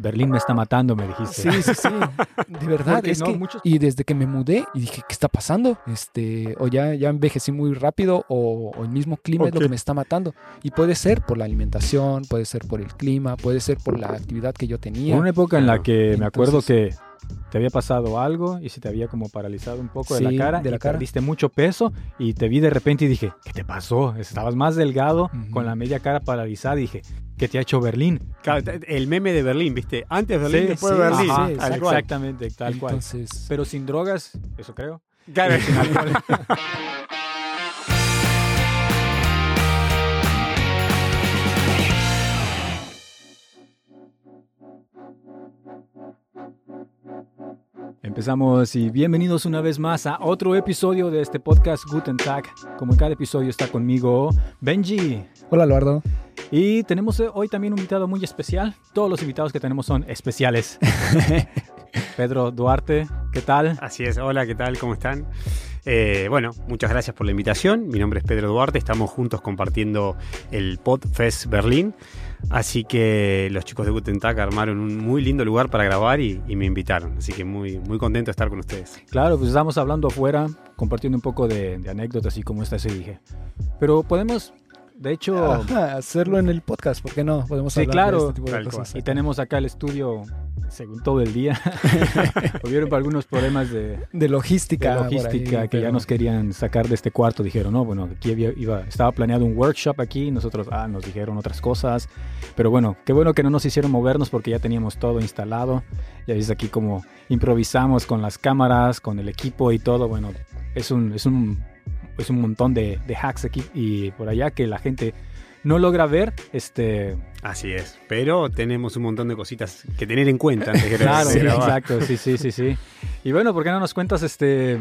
Berlín me está matando, me dijiste. Sí, sí, sí. De verdad. Es no, que, muchos- Y desde que me mudé y dije, ¿qué está pasando? Este, o ya, ya envejecí muy rápido o, o el mismo clima es lo que me está matando. Y puede ser por la alimentación, puede ser por el clima, puede ser por la actividad que yo tenía. Una época en la que me acuerdo que te había pasado algo y se te había como paralizado un poco de la cara de la y cara. perdiste mucho peso y te vi de repente y dije, ¿qué te pasó? Estabas más delgado con la media cara paralizada y dije, ¿qué te ha hecho Berlín? Claro, el meme de Berlín, ¿viste? Antes Berlín, Sí, después sí, Berlín. Ajá, sí, Tal cual. exactamente, tal cual. Pero sin drogas, eso creo. Claro. Empezamos y bienvenidos una vez más a otro episodio de este podcast Guten Tag. Como en cada episodio está conmigo Benji. hola Eduardo. Y tenemos eh, hoy también un invitado muy especial. Todos los invitados que tenemos son especiales. Pedro Duarte, ¿qué tal? Así es, hola, ¿qué tal? ¿Cómo están? Eh, bueno, muchas gracias por la invitación. Mi nombre es Pedro Duarte, estamos juntos compartiendo el Podfest Berlín. Así que los chicos de Guten Tag armaron un muy lindo lugar para grabar y, y me invitaron. Así que muy, muy contento de estar con ustedes. Claro, pues estamos hablando afuera, compartiendo un poco de, de anécdotas y cómo está ese dije. Pero podemos, de hecho, Ajá, hacerlo en el podcast, ¿por qué no? Podemos Sí, hablar claro. de este tipo de cosas. y tenemos acá el estudio según todo el día. Hubieron algunos problemas de, de de logística. ahí, logística que ya pero- nos querían sacar de este cuarto. Dijeron, no, bueno, aquí había- iba, estaba planeado un workshop aquí. Nosotros, ah, nos dijeron otras cosas. Pero bueno, qué bueno que no nos hicieron movernos porque ya teníamos todo instalado. Ya ves aquí como improvisamos con las cámaras, con el equipo y todo. Bueno, es un, es un, es un montón de, de hacks aquí y por allá que la gente no logra ver. Este, Así es. Pero tenemos un montón de cositas que tener en cuenta antes de Claro, sí, exacto, sí, sí, sí, sí. Y bueno, ¿por qué no nos cuentas, este,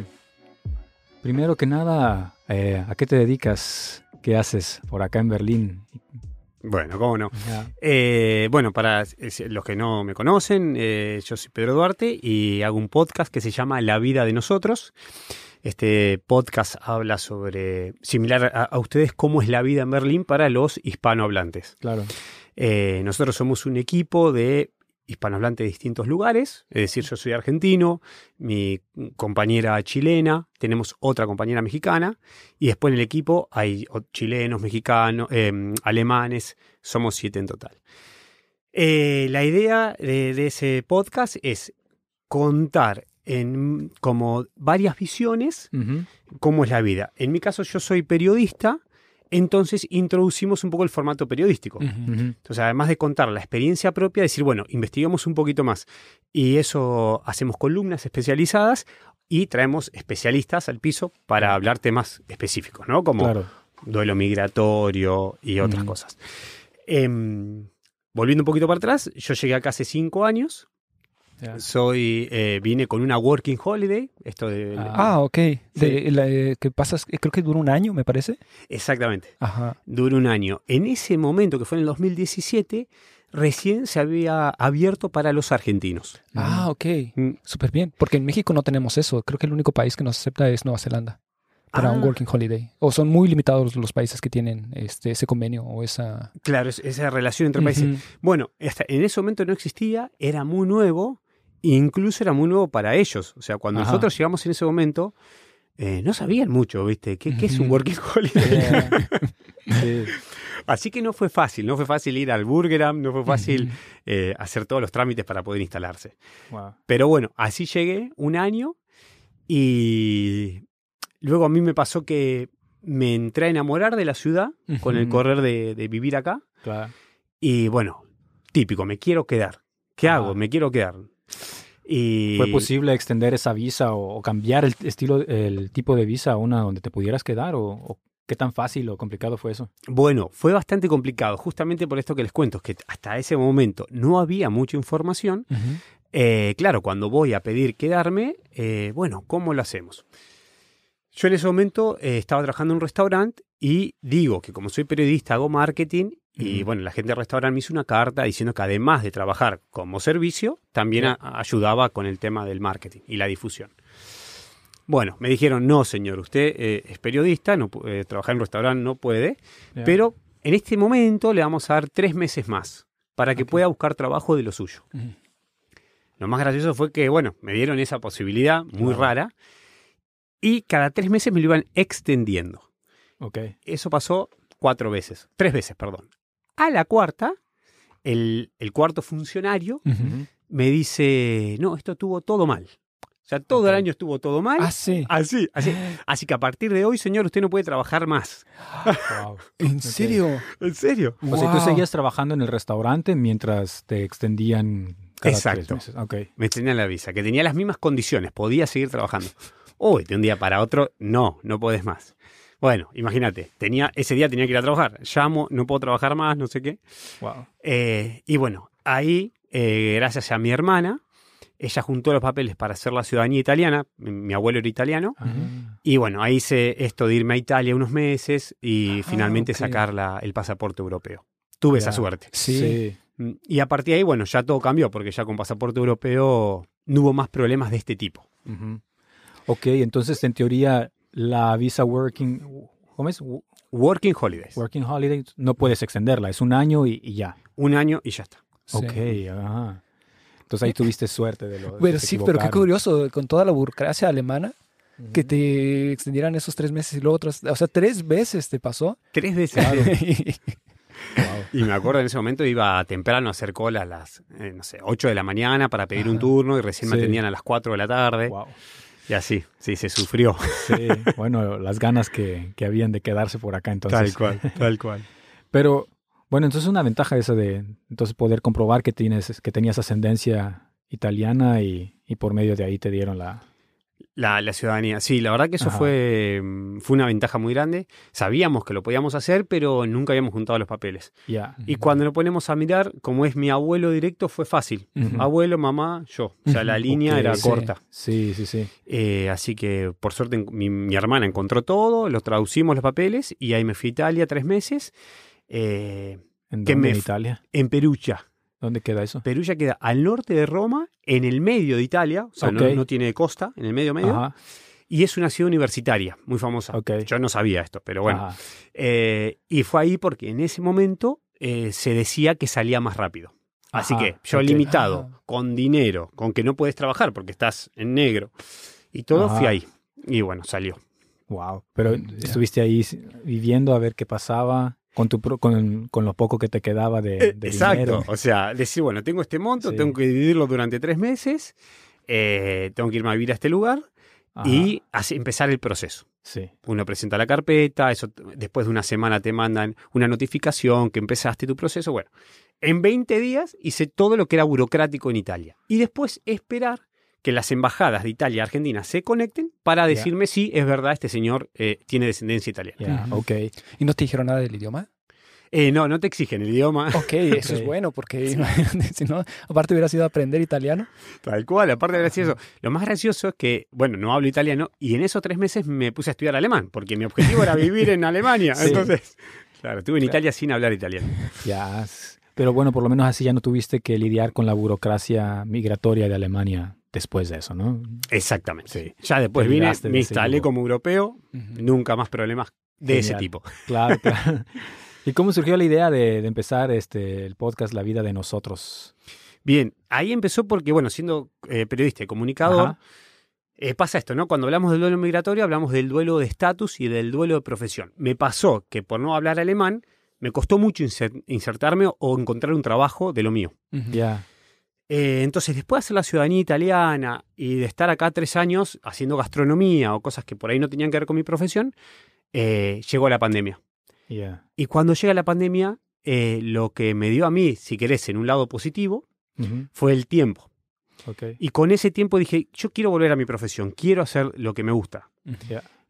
primero que nada, eh, a qué te dedicas? ¿Qué haces por acá en Berlín? Bueno, cómo no. Eh, bueno, para los que no me conocen, eh, yo soy Pedro Duarte y hago un podcast que se llama La vida de nosotros. Este podcast habla sobre, similar a, a ustedes, cómo es la vida en Berlín para los hispanohablantes. Claro. Eh, nosotros somos un equipo de hispanohablantes de distintos lugares, es decir, yo soy argentino, mi compañera chilena, tenemos otra compañera mexicana, y después en el equipo hay chilenos, mexicanos, eh, alemanes, somos siete en total. Eh, la idea de, de ese podcast es contar en como varias visiones cómo es la vida. En mi caso yo soy periodista, entonces introducimos un poco el formato periodístico. Entonces, además de contar la experiencia propia, decir, bueno, investigamos un poquito más. Y eso hacemos columnas especializadas y traemos especialistas al piso para hablar temas específicos, ¿no? Como Claro. duelo migratorio y otras cosas. Em, volviendo un poquito para atrás, yo llegué acá hace cinco años. Soy, eh, vine con una working holiday, esto de... Ah. Ah, ok. De, Sí. la, eh, que pasas, creo que dura un año, me parece. Exactamente. Ajá. duró un año. En ese momento, que fue en el 2017, recién se había abierto para los argentinos. Ah, ok. Mm. Súper bien. Porque en México no tenemos eso. Creo que el único país que nos acepta es Nueva Zelanda para un Ah. working holiday. O son muy limitados los países que tienen este, ese convenio o esa... Claro, es- esa relación entre países. Ujú. Bueno, hasta en ese momento no existía, era muy nuevo, incluso era muy nuevo para ellos. O sea, cuando Ajá. nosotros llegamos en ese momento, eh, no sabían mucho, ¿viste? ¿Qué, qué es un working holiday? Sí. Así que no fue fácil, no fue fácil ir al Burgeram, no fue fácil eh, hacer todos los trámites para poder instalarse. Wow. Pero bueno, así llegué un año y luego a mí me pasó que me entré a enamorar de la ciudad con el correr de, de vivir acá. Claro. Y bueno, típico, me quiero quedar. ¿Qué hago? Me quiero quedar. Y ¿Fue posible extender esa visa o, o cambiar el estilo, el tipo de visa a una donde te pudieras quedar? ¿O, o qué tan fácil o complicado fue eso? Bueno, fue bastante complicado, justamente por esto que les cuento, que hasta ese momento no había mucha información. Eh, claro, cuando voy a pedir quedarme, eh, bueno, ¿cómo lo hacemos? Yo en ese momento eh, estaba trabajando en un restaurante y digo que como soy periodista hago marketing y bueno, la gente del restaurante me hizo una carta diciendo que además de trabajar como servicio, también a- ayudaba con el tema del marketing y la difusión. Bueno, me dijeron, no señor, usted eh, es periodista, no, eh, trabajar en un restaurante no puede, pero en este momento le vamos a dar tres meses más para que pueda buscar trabajo de lo suyo. Lo más gracioso fue que, bueno, me dieron esa posibilidad muy rara y cada tres meses me lo iban extendiendo. Ok. Eso pasó cuatro veces, tres veces, perdón. A la cuarta, el, el cuarto funcionario me dice, no, esto estuvo todo mal. O sea, todo el año estuvo todo mal. Ah, sí. Así, así. Así que a partir de hoy, señor, usted no puede trabajar más. Wow. ¿En serio? ¿En serio? O sea, tú seguías trabajando en el restaurante mientras te extendían cada Exacto. tres meses. Ok. Me extendían la visa, que tenía las mismas condiciones, podía seguir trabajando. Uy, de un día para otro, no, no podés más. Bueno, imagínate, tenía, ese día tenía que ir a trabajar. Llamo, no puedo trabajar más, no sé qué. Wow. Eh, y bueno, ahí, eh, gracias a mi hermana, ella juntó los papeles para hacer la ciudadanía italiana. Mi, mi abuelo era italiano. Y bueno, ahí hice esto de irme a Italia unos meses y Ah, finalmente ok. sacar la- el pasaporte europeo. Tuve esa suerte. Sí. sí. Mm, Y a partir de ahí, bueno, ya todo cambió porque ya con pasaporte europeo no hubo más problemas de este tipo. Ujú. Ok, entonces en teoría la visa working, ¿cómo es? Wo- Working Holidays. Working holiday no puedes extenderla, es un año y, y ya. Un año y ya está. Sí. Ok, ajá. Entonces ahí tuviste suerte de lo. de Pero que sí, se pero qué curioso, con toda la burocracia alemana, Ujú. que te extendieran esos tres meses y luego otros, o sea, tres veces te pasó. Tres veces. Wow. Y me acuerdo en ese momento iba temprano a hacer cola a las, eh, no sé, 8 de la mañana para pedir un Ajá. turno y recién me Sí. atendían a las 4 de la tarde. Wow. Y así, sí, se sufrió. Sí, bueno, las ganas que, que habían de quedarse por acá entonces. tal cual. Pero bueno, entonces una ventaja esa de entonces poder comprobar que tienes que tenías ascendencia italiana y, y por medio de ahí te dieron la La, la ciudadanía, sí, la verdad que eso Ajá. fue, mm, fue una ventaja muy grande. Sabíamos que lo podíamos hacer, pero nunca habíamos juntado los papeles. Y cuando lo ponemos a mirar, como es mi abuelo directo, fue fácil. Abuelo, mamá, yo. O sea, la línea era sí. corta. Sí, sí, sí. Eh, así que por suerte mi, mi hermana encontró todo, lo traducimos los papeles y ahí me fui a Italia tres meses. eh, ¿En Que dónde me en f- Italia? en Perugia. ¿Dónde queda eso? Perugia queda al norte de Roma, en el medio de Italia, o sea, no- Ok. no, tiene costa, en el medio medio, Ajá. y es una ciudad universitaria, muy famosa. Ok. Yo no sabía esto, pero bueno. Eh, y fue ahí porque en ese momento eh, se decía que salía más rápido. Así Ajá, que yo limitado, con dinero, con que no puedes trabajar porque estás en negro, y todo Ajá. fui ahí. Y bueno, salió. Wow. Pero estuviste ahí viviendo a ver qué pasaba con tu con, con lo poco que te quedaba de, Eh, de Exacto. dinero. O sea, decir, bueno, tengo este monto, Sí. tengo que dividirlo durante tres meses, eh, tengo que irme a vivir a este lugar Ajá. y así empezar el proceso. sí. Uno presenta la carpeta, eso después de una semana te mandan una notificación que empezaste tu proceso. Bueno, en 20 días hice todo lo que era burocrático en Italia. Y después esperar que las embajadas de Italia y Argentina se conecten para decirme si es verdad este señor eh, tiene descendencia italiana. Ok. ¿Y no te dijeron nada del idioma? Eh, no, no te exigen el idioma. Ok, eso es bueno, porque si no, aparte hubiera sido aprender italiano. Tal cual, aparte de gracioso. Lo más gracioso es que, bueno, no hablo italiano y en esos tres meses me puse a estudiar alemán, porque mi objetivo era vivir en Alemania. Sí. Entonces, claro, estuve en Claro. Italia sin hablar italiano. Ya. Pero bueno, por lo menos así ya no tuviste que lidiar con la burocracia migratoria de Alemania después de eso, ¿no? Exactamente. Sí. Ya después Te vine, me instalé como europeo, nunca más problemas de ese tipo. Claro, claro. ¿Y cómo surgió la idea de, de empezar este el podcast La vida de nosotros? Bien, ahí empezó porque, bueno, siendo eh, periodista y comunicador, eh, pasa esto, ¿no? Cuando hablamos del duelo migratorio, hablamos del duelo de estatus y del duelo de profesión. Me pasó que por no hablar alemán, me costó mucho inser- insertarme o encontrar un trabajo de lo mío. Ya. Eh, entonces, después de hacer la ciudadanía italiana y de estar acá tres años haciendo gastronomía o cosas que por ahí no tenían que ver con mi profesión, eh, llegó la pandemia. Y cuando llega la pandemia, eh, lo que me dio a mí, si querés, en un lado positivo, fue el tiempo. Y con ese tiempo dije, yo quiero volver a mi profesión, quiero hacer lo que me gusta.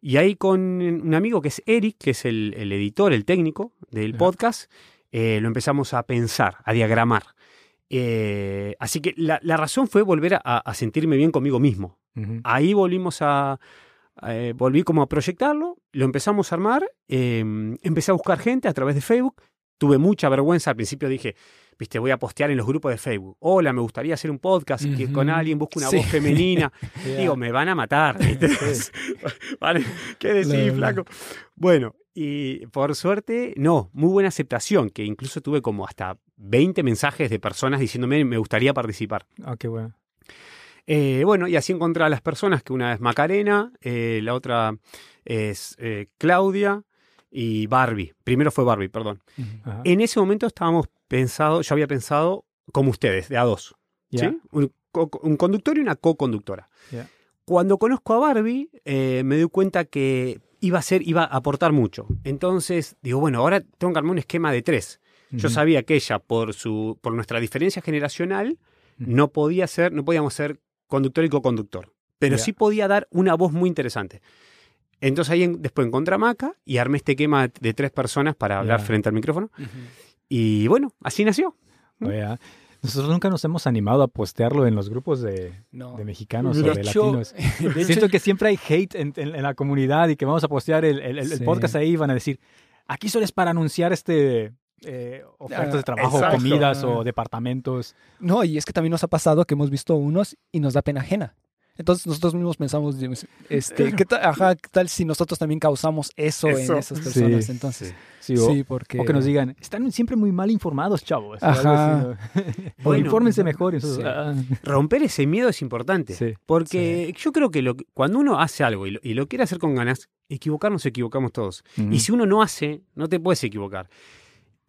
Y ahí con un amigo que es Eric, que es el, el editor, el técnico del podcast, eh, lo empezamos a pensar, a diagramar. Eh, así que la, la razón fue volver a, a sentirme bien conmigo mismo. Ahí volvimos a, eh, volví como a proyectarlo, lo empezamos a armar, eh, empecé a buscar gente a través de Facebook, tuve mucha vergüenza, al principio dije, viste, voy a postear en los grupos de Facebook, hola, me gustaría hacer un podcast que Ujú. con alguien, busco una Sí. voz femenina, digo, me van a matar, ¿Qué decís, flaco? Bueno, y por suerte, no, muy buena aceptación, que incluso tuve como hasta 20 mensajes de personas diciéndome me gustaría participar. Ah, qué bueno. Eh, bueno, y así encontré a las personas, que una es Macarena, eh, la otra es eh, Claudia y Barbie. Primero fue Barbie, perdón. Ajá. En ese momento estábamos pensado, yo había pensado como ustedes, de a dos. ¿sí? Un, co- un conductor y una co-conductora. Cuando conozco a Barbie, me doy cuenta que iba a ser, iba a aportar mucho. Entonces, digo, bueno, ahora tengo que armar un esquema de tres. Yo sabía que ella, por su, por nuestra diferencia generacional, no podía ser, no podíamos ser conductor y co-conductor. Pero sí podía dar una voz muy interesante. Entonces ahí en- después encontré a Maca y armé este esquema de tres personas para hablar frente al micrófono. Y bueno, así nació. Ah, Nosotros nunca nos hemos animado a postearlo en los grupos de, No. de mexicanos De o de hecho- latinos. de Siento hecho- que siempre hay hate en, en- en la comunidad y que vamos a postear el, el- el Sí. podcast ahí y van a decir, aquí solo es para anunciar este eh, ofertas de trabajo, exacto. comidas Ah. o departamentos. No, y es que también nos ha pasado que hemos visto unos y nos da pena ajena. Entonces nosotros mismos pensamos, este, ¿qué tal, ajá, ¿qué tal si nosotros también causamos eso, Eso. en esas personas? Sí. Entonces, Sí, o, sí, porque... o que nos digan, están siempre muy mal informados, chavos. Ajá. Bueno, infórmense mejor. sí. ah, Romper ese miedo es importante. sí. Porque yo creo que lo cuando uno hace algo y lo, y lo quiere hacer con ganas, equivocarnos equivocamos todos. Y si uno no hace, no te puedes equivocar.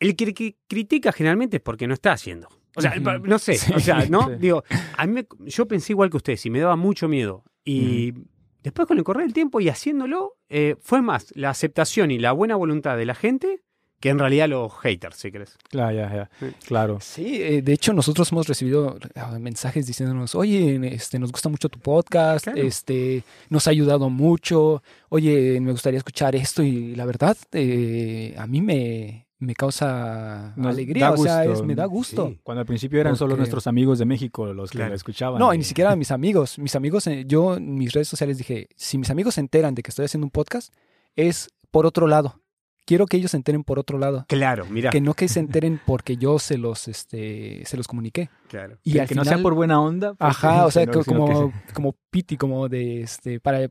El que, que critica generalmente es porque no está haciendo. O sea, no sé, Sí, o sea, ¿no? sí. Digo, a mí me- yo pensé igual que ustedes y me daba mucho miedo. Y después con el correr del tiempo y haciéndolo, eh, fue más la aceptación y la buena voluntad de la gente que en realidad los haters, si crees. Claro, ya, ya. Sí. Claro. Sí, eh, de hecho nosotros hemos recibido ah, mensajes diciéndonos, oye, este, nos gusta mucho tu podcast, Claro. este, nos ha ayudado mucho, oye, me gustaría escuchar esto y la verdad, eh, a mí me, me causa Nos alegría, o sea, es- me da ¿no? gusto. Sí. Cuando al principio eran solo nuestros amigos de México los que Claro. lo escuchaban. No, y ni siquiera mis amigos. Mis amigos, eh, yo en mis redes sociales dije, si mis amigos se enteran de que estoy haciendo un podcast, es por otro lado. Quiero que ellos se enteren por otro lado. Claro, mira. Que no que se enteren porque yo se los, este, se los comuniqué. Claro. Y que, al que no final, sea por buena onda. porque- Ajá, o sea, que como, como piti, como de, este, para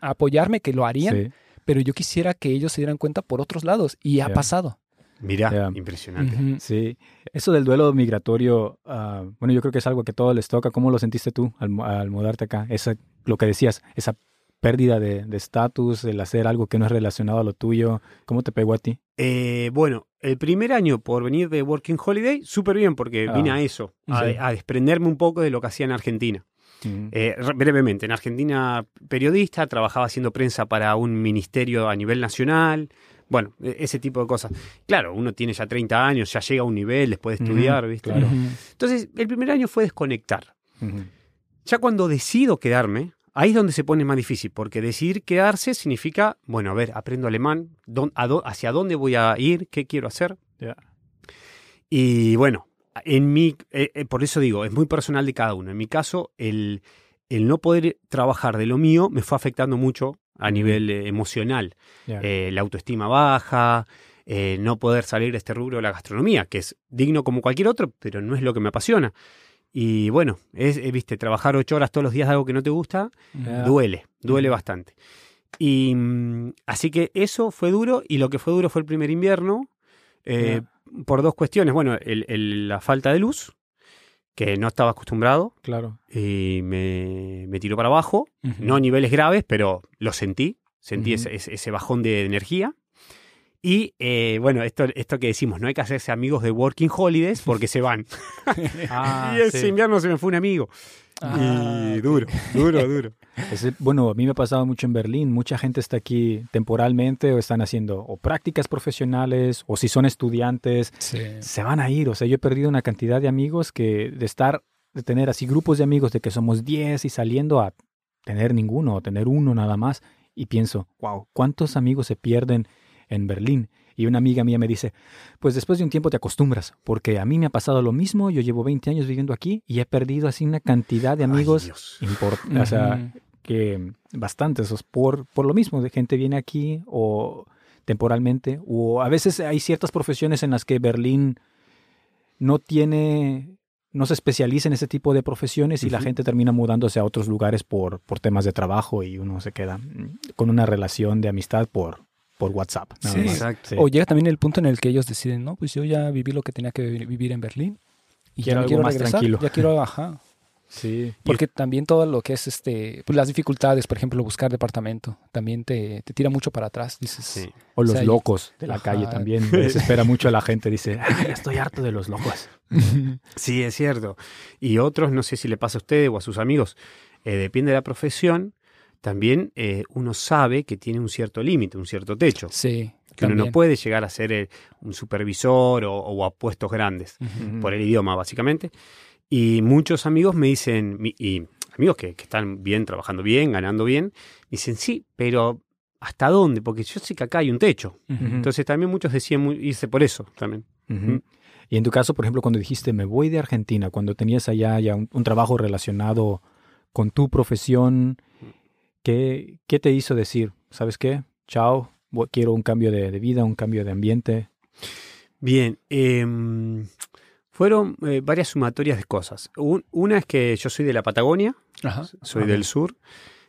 apoyarme, que lo harían, sí. pero yo quisiera que ellos se dieran cuenta por otros lados. Y ha pasado. Mira, impresionante. Sí, eso del duelo migratorio, ah, bueno, yo creo que es algo que a todos les toca. ¿Cómo lo sentiste tú al, mu- al mudarte acá? Esa, lo que decías, esa pérdida de de estatus, el hacer algo que no es relacionado a lo tuyo, ¿cómo te pegó a ti? Eh, bueno, el primer año por venir de Working Holiday, súper bien, porque Ah, vine a eso, a, sí. a desprenderme un poco de lo que hacía en Argentina. Mm, Eh, re- brevemente, en Argentina periodista, trabajaba haciendo prensa para un ministerio a nivel nacional, bueno, e- ese tipo de cosas. Claro, uno tiene ya 30 años, ya llega a un nivel después de estudiar, ¿viste? Claro. Entonces, el primer año fue desconectar. Ya cuando decido quedarme, ahí es donde se pone más difícil, porque decidir quedarse significa, bueno, a ver, aprendo alemán, a hacia dónde voy a ir, qué quiero hacer. Ya. Y bueno, en mi, eh, eh, por eso digo, es muy personal de cada uno. En mi caso, el, el no poder trabajar de lo mío me fue afectando mucho a nivel eh, emocional. Eh, la autoestima baja, eh, no poder salir de este rubro de la gastronomía, que es digno como cualquier otro, pero no es lo que me apasiona. Y bueno, es, viste, trabajar ocho horas todos los días de algo que no te gusta, duele, duele bastante. Y mm, así que eso fue duro y lo que fue duro fue el primer invierno eh, por dos cuestiones. Bueno, el- el- la falta de luz, que no estaba acostumbrado Claro. y me, me tiró para abajo. No a niveles graves, pero lo sentí. Sentí ese bajón de energía. Y eh, bueno, esto, esto que decimos, no hay que hacerse amigos de Working Holidays porque se van. Ah, y ese sí. invierno se me fue un amigo. Ah, y duro, duro, duro. Ese- bueno, a mí me ha pasado mucho en Berlín. Mucha gente está aquí temporalmente o están haciendo o prácticas profesionales o si son estudiantes, Sí. se van a ir. O sea, yo he perdido una cantidad de amigos que de estar, de tener así grupos de amigos de que somos 10 y saliendo a tener ninguno o tener uno nada más. Y pienso, wow, ¿cuántos amigos se pierden en Berlín? Y una amiga mía me dice, pues después de un tiempo te acostumbras, porque a mí me ha pasado lo mismo, yo llevo 20 años viviendo aquí y he perdido así una cantidad de amigos Dios. import- o sea, que bastantes, por, por lo mismo, de gente viene aquí o temporalmente, o a veces hay ciertas profesiones en las que Berlín no tiene, no se especializa en ese tipo de profesiones y la gente termina mudándose a otros lugares por, por temas de trabajo y uno se queda con una relación de amistad por por WhatsApp. nada Sí, más. exacto. Sí. O llega también el punto en el que ellos deciden, no, pues yo ya viví lo que tenía que vi- vivir en Berlín. Y Quiero ya algo quiero más regresar. tranquilo. Ya quiero, ajá. Sí. Porque también todo lo que es este, pues las dificultades, por ejemplo, buscar departamento, también te, te tira mucho para atrás. Dices, Sí. O los O sea, y- locos de la Ajá. calle también. Desespera mucho a la gente. Dice, "Ah, ya estoy harto de los locos. Sí, es cierto. Y otros, no sé si le pasa a ustedes o a sus amigos, eh, depende de la profesión, también eh, uno sabe que tiene un cierto límite, un cierto techo. sí, Que uno no puede llegar a ser eh, un supervisor o, o a puestos grandes, por el idioma, básicamente. Y muchos amigos me dicen, y amigos que, que están bien, trabajando bien, ganando bien, dicen, sí, pero ¿hasta dónde? Porque yo sé que acá hay un techo. Entonces también muchos decían irse por eso también. Y en tu caso, por ejemplo, cuando dijiste me voy de Argentina, cuando tenías allá ya un, un trabajo relacionado con tu profesión, ¿qué, qué te hizo decir? ¿Sabes qué? Chao, quiero un cambio de, de vida, un cambio de ambiente. Bien, em, fueron eh, varias sumatorias de cosas. Un- una es que yo soy de la Patagonia, Ajá. soy del sur.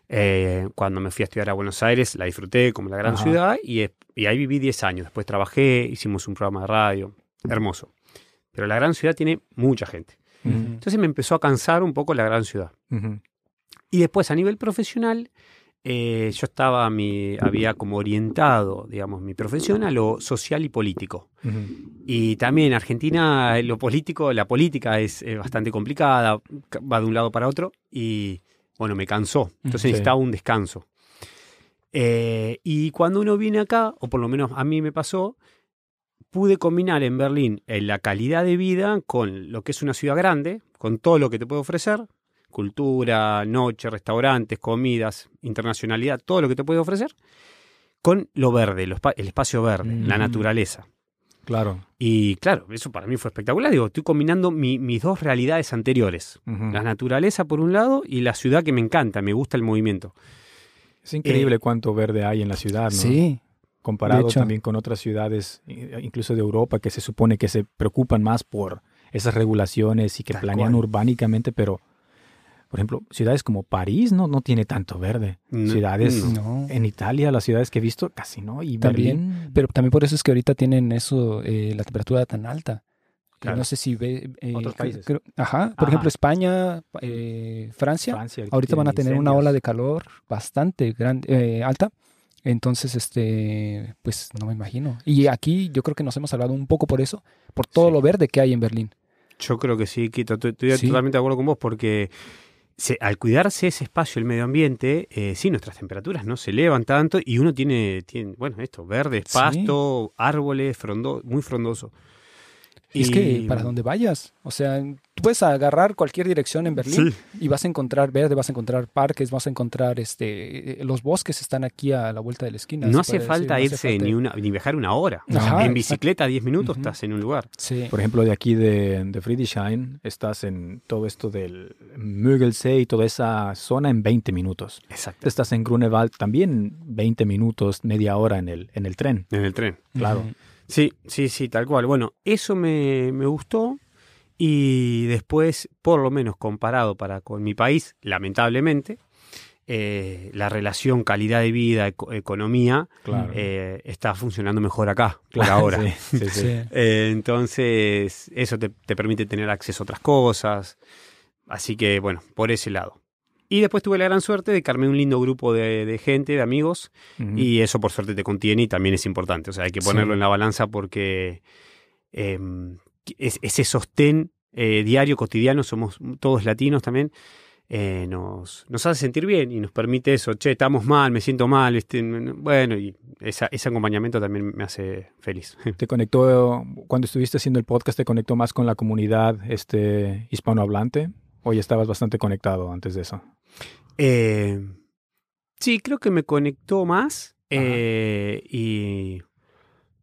Eh, cuando me fui a estudiar a Buenos Aires la disfruté como la gran Ajá. ciudad y, y ahí viví 10 años. Después trabajé, hicimos un programa de radio, hermoso. Pero la gran ciudad tiene mucha gente. Entonces me empezó a cansar un poco la gran ciudad. Ujú. Y después a nivel profesional, eh, yo estaba, mi, había como orientado, digamos, mi profesión a lo social y político. Y también Argentina, lo político, la política es eh, bastante complicada, ca- va de un lado para otro y bueno, me cansó. Entonces Sí. necesitaba un descanso. Eh, y cuando uno viene acá, o por lo menos a mí me pasó, pude combinar en Berlín eh, la calidad de vida con lo que es una ciudad grande, con todo lo que te puede ofrecer, cultura, noche, restaurantes, comidas, internacionalidad, todo lo que te puede ofrecer, con lo verde, lo espa- el espacio verde, la Ujú. naturaleza. Claro. Y claro, eso para mí fue espectacular. Digo, estoy combinando mi- mis dos realidades anteriores. La naturaleza por un lado y la ciudad que me encanta, me gusta el movimiento. Es increíble Eh, cuánto verde hay en la ciudad, ¿no? Sí, Comparado también con otras ciudades, incluso de Europa, que se supone que se preocupan más por esas regulaciones y que Tal planean cual. urbánicamente, pero, por ejemplo, ciudades como París no, no tiene tanto verde. No, ciudades no. en Italia, las ciudades que he visto, casi no. Y También, Berlín, Pero también por eso es que ahorita tienen eso, eh, la temperatura tan alta. Claro. No sé si ve. eh, Otros cre- países. creo- ajá. Por Ajá. ejemplo, España, eh, Francia. Francia ahorita van a tener una ola de calor bastante grande, eh, alta. Entonces, este, pues no me imagino. Y aquí yo creo que nos hemos hablado un poco por eso, por todo Sí. lo verde que hay en Berlín. Yo creo que sí, Quito, estoy, estoy Sí. totalmente de acuerdo con vos porque se- al cuidarse ese espacio, el medio ambiente, eh, sí, nuestras temperaturas no se elevan tanto y uno tiene, tiene bueno, esto, verde, Sí. pasto, árboles, frondo, muy frondoso. Y es que para donde vayas, o sea, tú puedes agarrar cualquier dirección en Berlín Sí. y vas a encontrar verde, vas a encontrar parques, vas a encontrar este los bosques están aquí a la vuelta de la esquina. No hace decir, falta no hace irse falta- ni, una, ni viajar una hora. Ajá, en bicicleta, 10 minutos, Ujú. estás en un lugar. Sí. Por ejemplo, de aquí de, de Friedrichshain, estás en todo esto del Müggelsee y toda esa zona en 20 minutos. Exacto. Estás en Grunewald también 20 minutos, media hora en el, en el tren. En el tren. Claro. Sí, sí, sí, tal cual. Bueno, eso me, me gustó y después, por lo menos comparado para con mi país, lamentablemente, eh, la relación calidad de vida, eco- economía, Claro. eh, está funcionando mejor acá, por Claro, ahora. sí, sí, sí. Sí. Eh, entonces, eso te, te permite tener acceso a otras cosas. Así que, bueno, por ese lado. Y después tuve la gran suerte de que armé un lindo grupo de, de gente, de amigos, y eso por suerte te contiene y también es importante. O sea, hay que ponerlo Sí. en la balanza porque eh, es- ese sostén eh, diario, cotidiano, somos todos latinos también, eh, nos, nos hace sentir bien y nos permite eso. Che, estamos mal, me siento mal. este, bueno, y esa- ese acompañamiento también me hace feliz. ¿Te conectó, cuando estuviste haciendo el podcast, te conectó más con la comunidad este, hispanohablante? ¿O ya estabas bastante conectado antes de eso? Eh, sí, creo que me conectó más. eh, y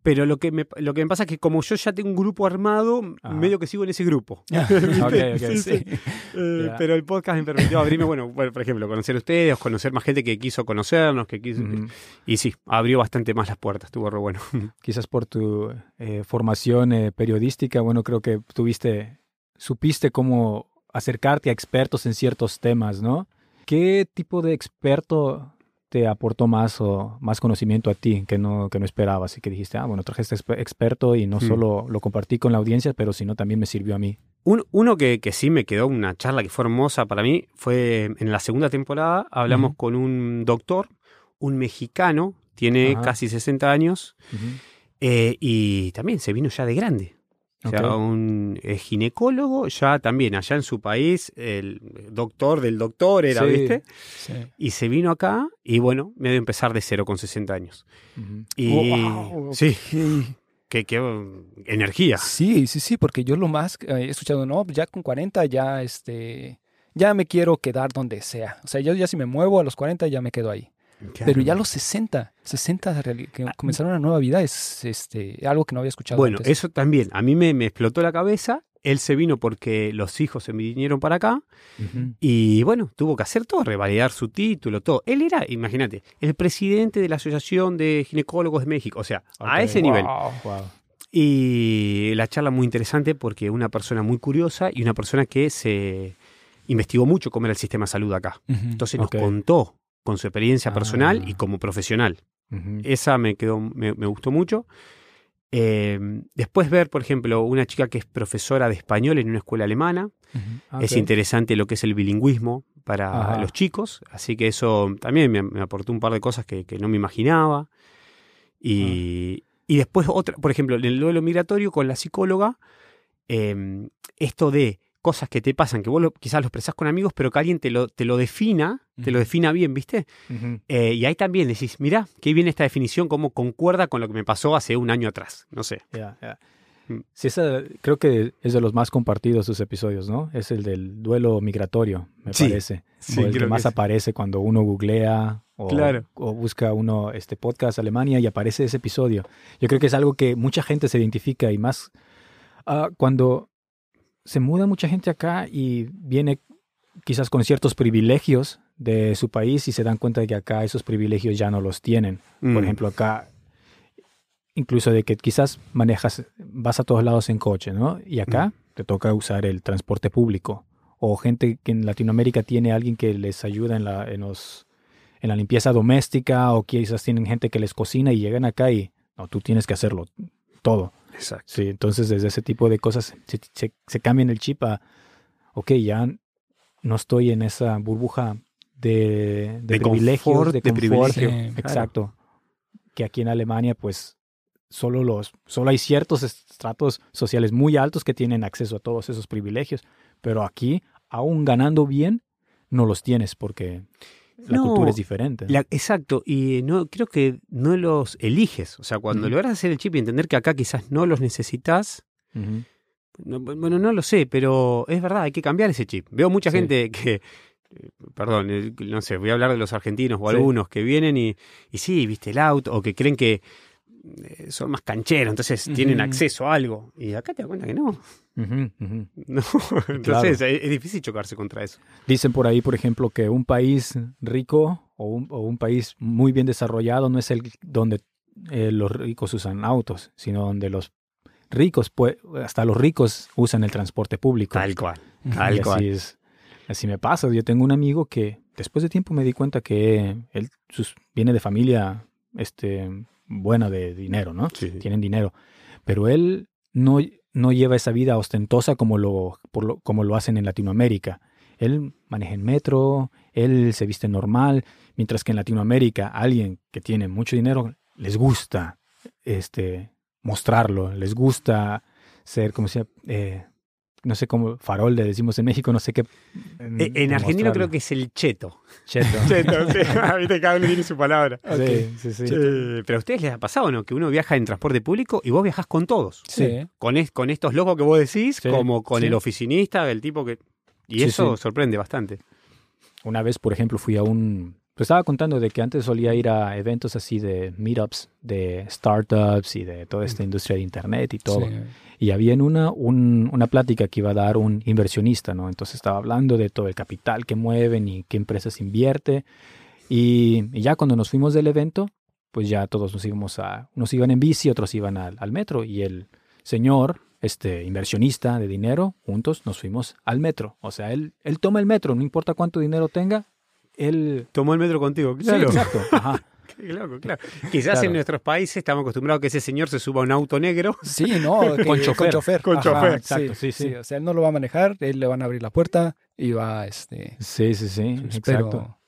pero lo que, me, lo que me pasa es que como yo ya tengo un grupo armado, Ajá. medio que sigo en ese grupo. Sí, sí. sí. Eh. Pero el podcast me permitió abrirme, bueno, bueno, por ejemplo, conocer a ustedes, conocer más gente que quiso conocernos, que quiso... Y sí, abrió bastante más las puertas, estuvo re bueno. Quizás por tu eh, formación eh, periodística, bueno, creo que tuviste, supiste cómo acercarte a expertos en ciertos temas, ¿no? ¿Qué tipo de experto te aportó más o más conocimiento a ti que no, que no esperabas y que dijiste, ah, bueno, traje este exper- experto y no Mm. solo lo compartí con la audiencia, pero sino también me sirvió a mí? Un- uno que, que sí me quedó una charla que fue hermosa para mí fue en la segunda temporada. Hablamos Ujú. con un doctor, un mexicano, tiene Ajá. casi 60 años eh, y también se vino ya de grande. O sea, un eh, ginecólogo, ya también allá en su país, el doctor del doctor era, Sí. ¿viste? Sí. Y se vino acá y bueno, me dio empezar de cero con 60 años. Y Wow, sí, qué, qué, um, energía. Sí, sí, sí, porque yo lo más que he escuchado, no, ya con 40 ya, este, ya me quiero quedar donde sea. O sea, yo ya si me muevo a los 40 ya me quedo ahí. Pero ya a los 60, 60 de reali- que comenzar una nueva vida es este, algo que no había escuchado Bueno, antes. eso también, a mí me, me explotó la cabeza. Él se vino porque los hijos se vinieron para acá y bueno, tuvo que hacer todo, revalidar su título, todo. Él era, imagínate, el presidente de la Asociación de Ginecólogos de México, o sea, a ese nivel. Wow. Y la charla muy interesante porque una persona muy curiosa y una persona que se investigó mucho cómo era el sistema de salud acá. Entonces nos contó con su experiencia personal Ah. y como profesional. Esa me quedó, me, me gustó mucho. Eh, después ver, por ejemplo, una chica que es profesora de español en una escuela alemana. Ujú. Es interesante lo que es el bilingüismo para Ajá. los chicos. Así que eso también me, me aportó un par de cosas que, que no me imaginaba. Y, y después otra, por ejemplo, en el duelo migratorio con la psicóloga, eh, esto de cosas que te pasan, que vos lo- quizás lo expresás con amigos, pero que alguien te lo, te lo defina, te lo defina bien, ¿viste? Eh, y ahí también decís, mira, qué bien esta definición, cómo concuerda con lo que me pasó hace un año atrás. No sé. Mm. Sí, esa, creo que es de los más compartidos sus episodios, ¿no? Es el del duelo migratorio, me Sí, parece. sí, o el que más aparece cuando uno googlea o, Claro. o busca uno este podcast Alemania y aparece ese episodio. Yo creo que es algo que mucha gente se identifica y más ah, cuando se muda mucha gente acá y viene quizás con ciertos privilegios de su país y se dan cuenta de que acá esos privilegios ya no los tienen. Por Mm. ejemplo, acá, incluso de que quizás manejas, vas a todos lados en coche, ¿no? Y acá Mm. te toca usar el transporte público. O gente que en Latinoamérica tiene alguien que les ayuda en la, en los, en la limpieza doméstica, o quizás tienen gente que les cocina y llegan acá y no, tú tienes que hacerlo todo. Exacto. Sí, entonces desde ese tipo de cosas se, se, se cambian el chip a, ok, ya no estoy en esa burbuja de, de, De privilegios, confort, de, de confort. privilegio. Sí, claro. Exacto. Que aquí en Alemania, pues, solo los, solo hay ciertos estratos sociales muy altos que tienen acceso a todos esos privilegios. Pero aquí, aún ganando bien, no los tienes porque la No, cultura es diferente. La- exacto, y no creo que no los eliges. O sea, cuando logras hacer el chip y entender que acá quizás no los necesitas, no- bueno, no lo sé, pero es verdad, hay que cambiar ese chip. Veo mucha Sí. gente que, eh, perdón, eh, no sé, voy a hablar de los argentinos o Sí. algunos que vienen y, y sí, viste el auto, o que creen que eh, son más cancheros, entonces tienen acceso a algo. Y acá te das cuenta que no. Entonces es, es difícil chocarse contra eso. Dicen por ahí, por ejemplo, que un país rico o un, o un país muy bien desarrollado no es el donde eh, los ricos usan autos, sino donde los ricos, pues, hasta los ricos usan el transporte público. Tal cual. Tal y cual. así es. Así me pasa. Yo tengo un amigo que después de tiempo me di cuenta que él sus, viene de familia este, buena de dinero, ¿no? Sí. Tienen dinero. Pero él no, no lleva esa vida ostentosa como lo, por lo, como lo hacen en Latinoamérica. Él maneja en metro, él se viste normal, mientras que en Latinoamérica alguien que tiene mucho dinero les gusta este, mostrarlo, les gusta ser, como se eh, no sé cómo, farol le decimos en México, no sé qué. En argentino creo que es el cheto. Cheto. Cheto, sí. Viste, cada uno tiene su palabra. Sí, sí, sí. Eh, pero a ustedes les ha pasado, ¿no? Que uno viaja en transporte público y vos viajás con todos. Sí. Con, es- con estos locos que vos decís, Sí, como con sí. el oficinista, el tipo que... Y eso sorprende bastante. Una vez, por ejemplo, fui a un... Pues estaba contando de que antes solía ir a eventos así de meetups de startups y de toda esta industria de internet y todo. Sí. Y había en una, un- una plática que iba a dar un inversionista, ¿no? Entonces estaba hablando de todo el capital que mueven y qué empresas invierte. Y, y ya cuando nos fuimos del evento, pues ya todos nos íbamos a... Unos iban en bici, otros iban al, al metro. Y el señor, este inversionista de dinero, juntos nos fuimos al metro. O sea, él, él toma el metro, no importa cuánto dinero tenga, él... Tomó el metro contigo, Sí, claro. exacto. Ajá. Qué loco, claro. Quizás Claro. en nuestros países estamos acostumbrados a que ese señor se suba a un auto negro. Sí, no, que- Con chofer. Con chofer, exacto, sí, sí. O sea, él no lo va a manejar, él le van a abrir la puerta y va, este... Sí, sí, sí, exacto.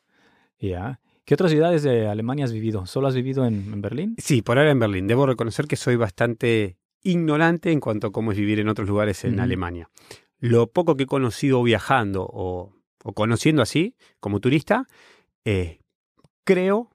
Ya. ¿Qué otras ciudades de Alemania has vivido? ¿Solo has vivido en, en Berlín? Sí, por ahora en Berlín. Debo reconocer que soy bastante ignorante en cuanto a cómo es vivir en otros lugares en. Alemania. Lo poco que he conocido viajando o, o conociendo así, como turista, eh, creo,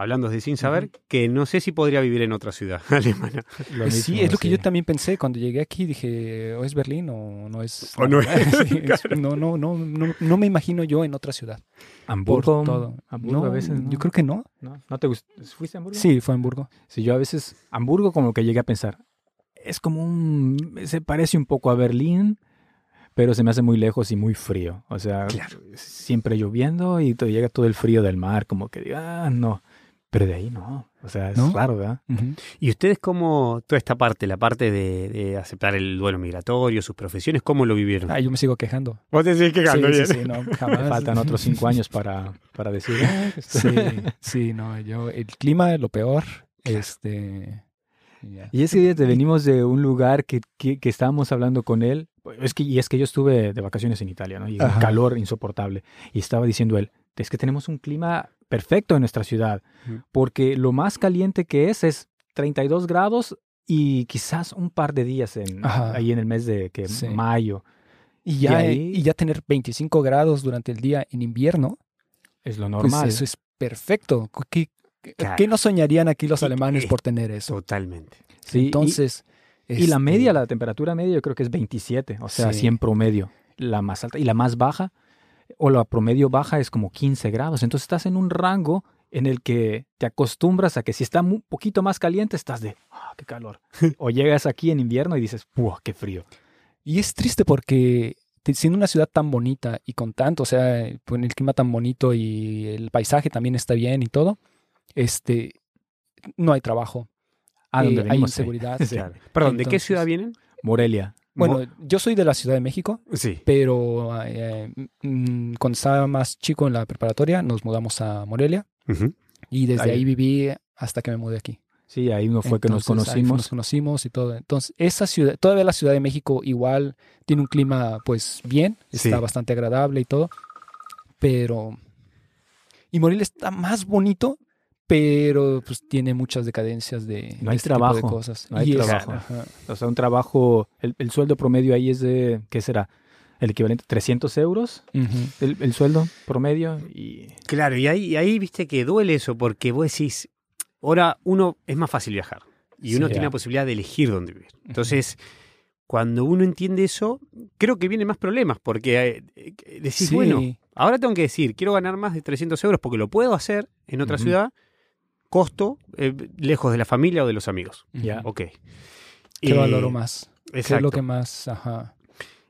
hablando de sin saber, que no sé si podría vivir en otra ciudad alemana. Lo sí, es lo que sí. yo también pensé cuando llegué aquí. Dije, o es Berlín o no es. O no es, Sí, es- no, no, no, no, no me imagino yo en otra ciudad. Hamburgo, todo. Hamburgo No, a veces, ¿no? Yo creo que no. ¿No? ¿No te gust- ¿Fuiste a Hamburgo? Sí, fue Hamburgo. Sí, yo a veces, Hamburgo como que llegué a pensar, es como un, se parece un poco a Berlín, pero se me hace muy lejos y muy frío. O sea, Claro. siempre lloviendo y te llega todo el frío del mar, como que, digo, ah, no. Pero de ahí no. O sea, es ¿No? raro, ¿verdad? Ujú. ¿Y ustedes cómo, toda esta parte, la parte de, de aceptar el duelo migratorio, sus profesiones, cómo lo vivieron? Ah, yo me sigo quejando. Vos te sigues quejando, sí, bien. sí, sí, no, jamás. faltan otros cinco años para, para decir, Sí, sí, no, yo, el clima es lo peor. Este. y ya. Y es que fíjate, venimos de un lugar que, que, que estábamos hablando con él. Es que, y es que yo estuve de vacaciones en Italia, ¿no? Y un Ajá. calor insoportable. Y estaba diciendo él, es que tenemos un clima perfecto en nuestra ciudad. Porque lo más caliente que es es 32 grados y quizás un par de días en, Ajá. ahí en el mes de que, Sí. mayo. Y ya, Y ahí- y ya tener 25 grados durante el día en invierno, Es lo pues normal. eso es perfecto. ¿Qué, Claro. qué no soñarían aquí los alemanes y- por tener eso? Totalmente. Sí, y- Entonces. Y, la este, media, la temperatura media, yo creo que es 27, o sea, Sí. 100 promedio, la más alta. Y la más baja, o la promedio baja, es como 15 grados. Entonces estás en un rango en el que te acostumbras a que si está un poquito más caliente, estás de, ah, qué calor. o llegas aquí en invierno y dices, ¡buah, qué frío! Y es triste porque siendo una ciudad tan bonita y con tanto, o sea, con el clima tan bonito y el paisaje también está bien y todo, este, no hay trabajo. Ah, donde Eh, hay venimos. sí. inseguridad. Sí. Perdón, ¿de qué ciudad vienen? Morelia. Bueno, yo soy de la Ciudad de México, Sí. pero eh, mm, cuando estaba más chico en la preparatoria nos mudamos a Morelia y desde Ahí. ahí viví hasta que me mudé aquí. Sí, ahí no fue que nos Entonces, ahí conocimos. Nos conocimos y todo. Entonces, esa ciudad, todavía la Ciudad de México igual tiene un clima pues bien, está Sí. bastante agradable y todo, pero... Y Morelia está más bonito, pero pues tiene muchas decadencias de, No hay este tipo de trabajo, cosas. no hay Y trabajo. O sea, un trabajo, el, el sueldo promedio ahí es de, ¿qué será? El equivalente, 300 euros, el, el sueldo promedio. Y Claro, y ahí, y ahí viste que duele eso, porque vos decís, ahora uno es más fácil viajar y uno Sí. tiene la posibilidad de elegir dónde vivir. Entonces, cuando uno entiende eso, creo que vienen más problemas, porque eh, decís, Sí. bueno, ahora tengo que decir, quiero ganar más de 300 euros porque lo puedo hacer en otra ciudad, costo, eh, lejos de la familia o de los amigos. Ya. Ok. ¿Qué Eh, valoro más? ¿Qué es Exacto. lo que más? Ajá.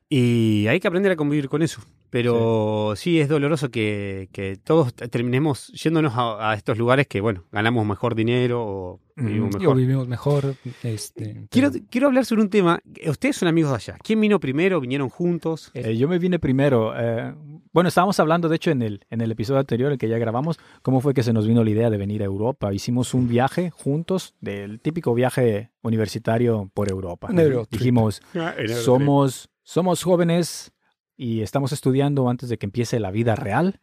Y hay que aprender a convivir con eso. Pero sí, es doloroso que, que todos terminemos yéndonos a, a estos lugares que, bueno, ganamos mejor dinero o vivimos. O mejor. vivimos mejor. Este, Quiero, pero- quiero hablar sobre un tema. Ustedes son amigos de allá. ¿Quién vino primero? ¿Vinieron juntos? Eh, yo me vine primero. eh, bueno, estábamos hablando, de hecho, en el, en el episodio anterior, el que ya grabamos, cómo fue que se nos vino la idea de venir a Europa. Hicimos un viaje juntos, del típico viaje universitario por Europa. Dijimos, Ah, somos, somos jóvenes y estamos estudiando antes de que empiece la vida real.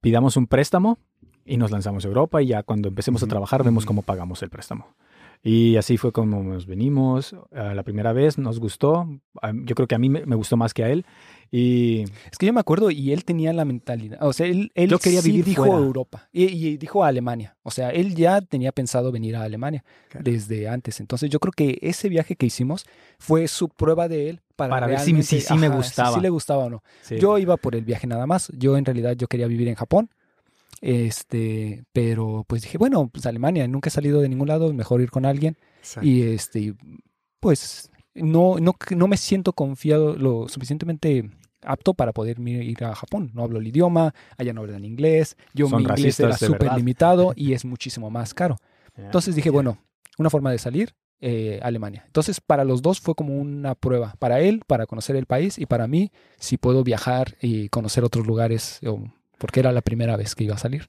Pidamos un préstamo y nos lanzamos a Europa y ya cuando empecemos a trabajar vemos cómo pagamos el préstamo. Y así fue como nos venimos. eh, la primera vez nos gustó. Yo creo que a mí me, me gustó más que a él. Y Es que yo me acuerdo y él tenía la mentalidad, o sea, él, él Yo quería sí vivir dijo fuera. a Europa y, y dijo a Alemania, o sea, él ya tenía pensado venir a Alemania Claro. desde antes, entonces yo creo que ese viaje que hicimos fue su prueba de él para, Para ver si- si sí me gustaba. si le gustaba o no. sí, Yo iba por el viaje nada más, yo en realidad yo quería vivir en Japón, este, pero pues dije, bueno, pues Alemania, nunca he salido de ningún lado, mejor ir con alguien y este, pues no, no, no me siento confiado lo suficientemente apto para poder ir a Japón. No hablo el idioma, allá no hablan inglés, yo Son mi inglés era súper limitado y es muchísimo más caro. Ya. Entonces dije, bueno, una forma de salir, eh, Alemania. Entonces para los dos fue como una prueba. Para él, para conocer el país y para mí, si puedo viajar y conocer otros lugares porque era la primera vez que iba a salir.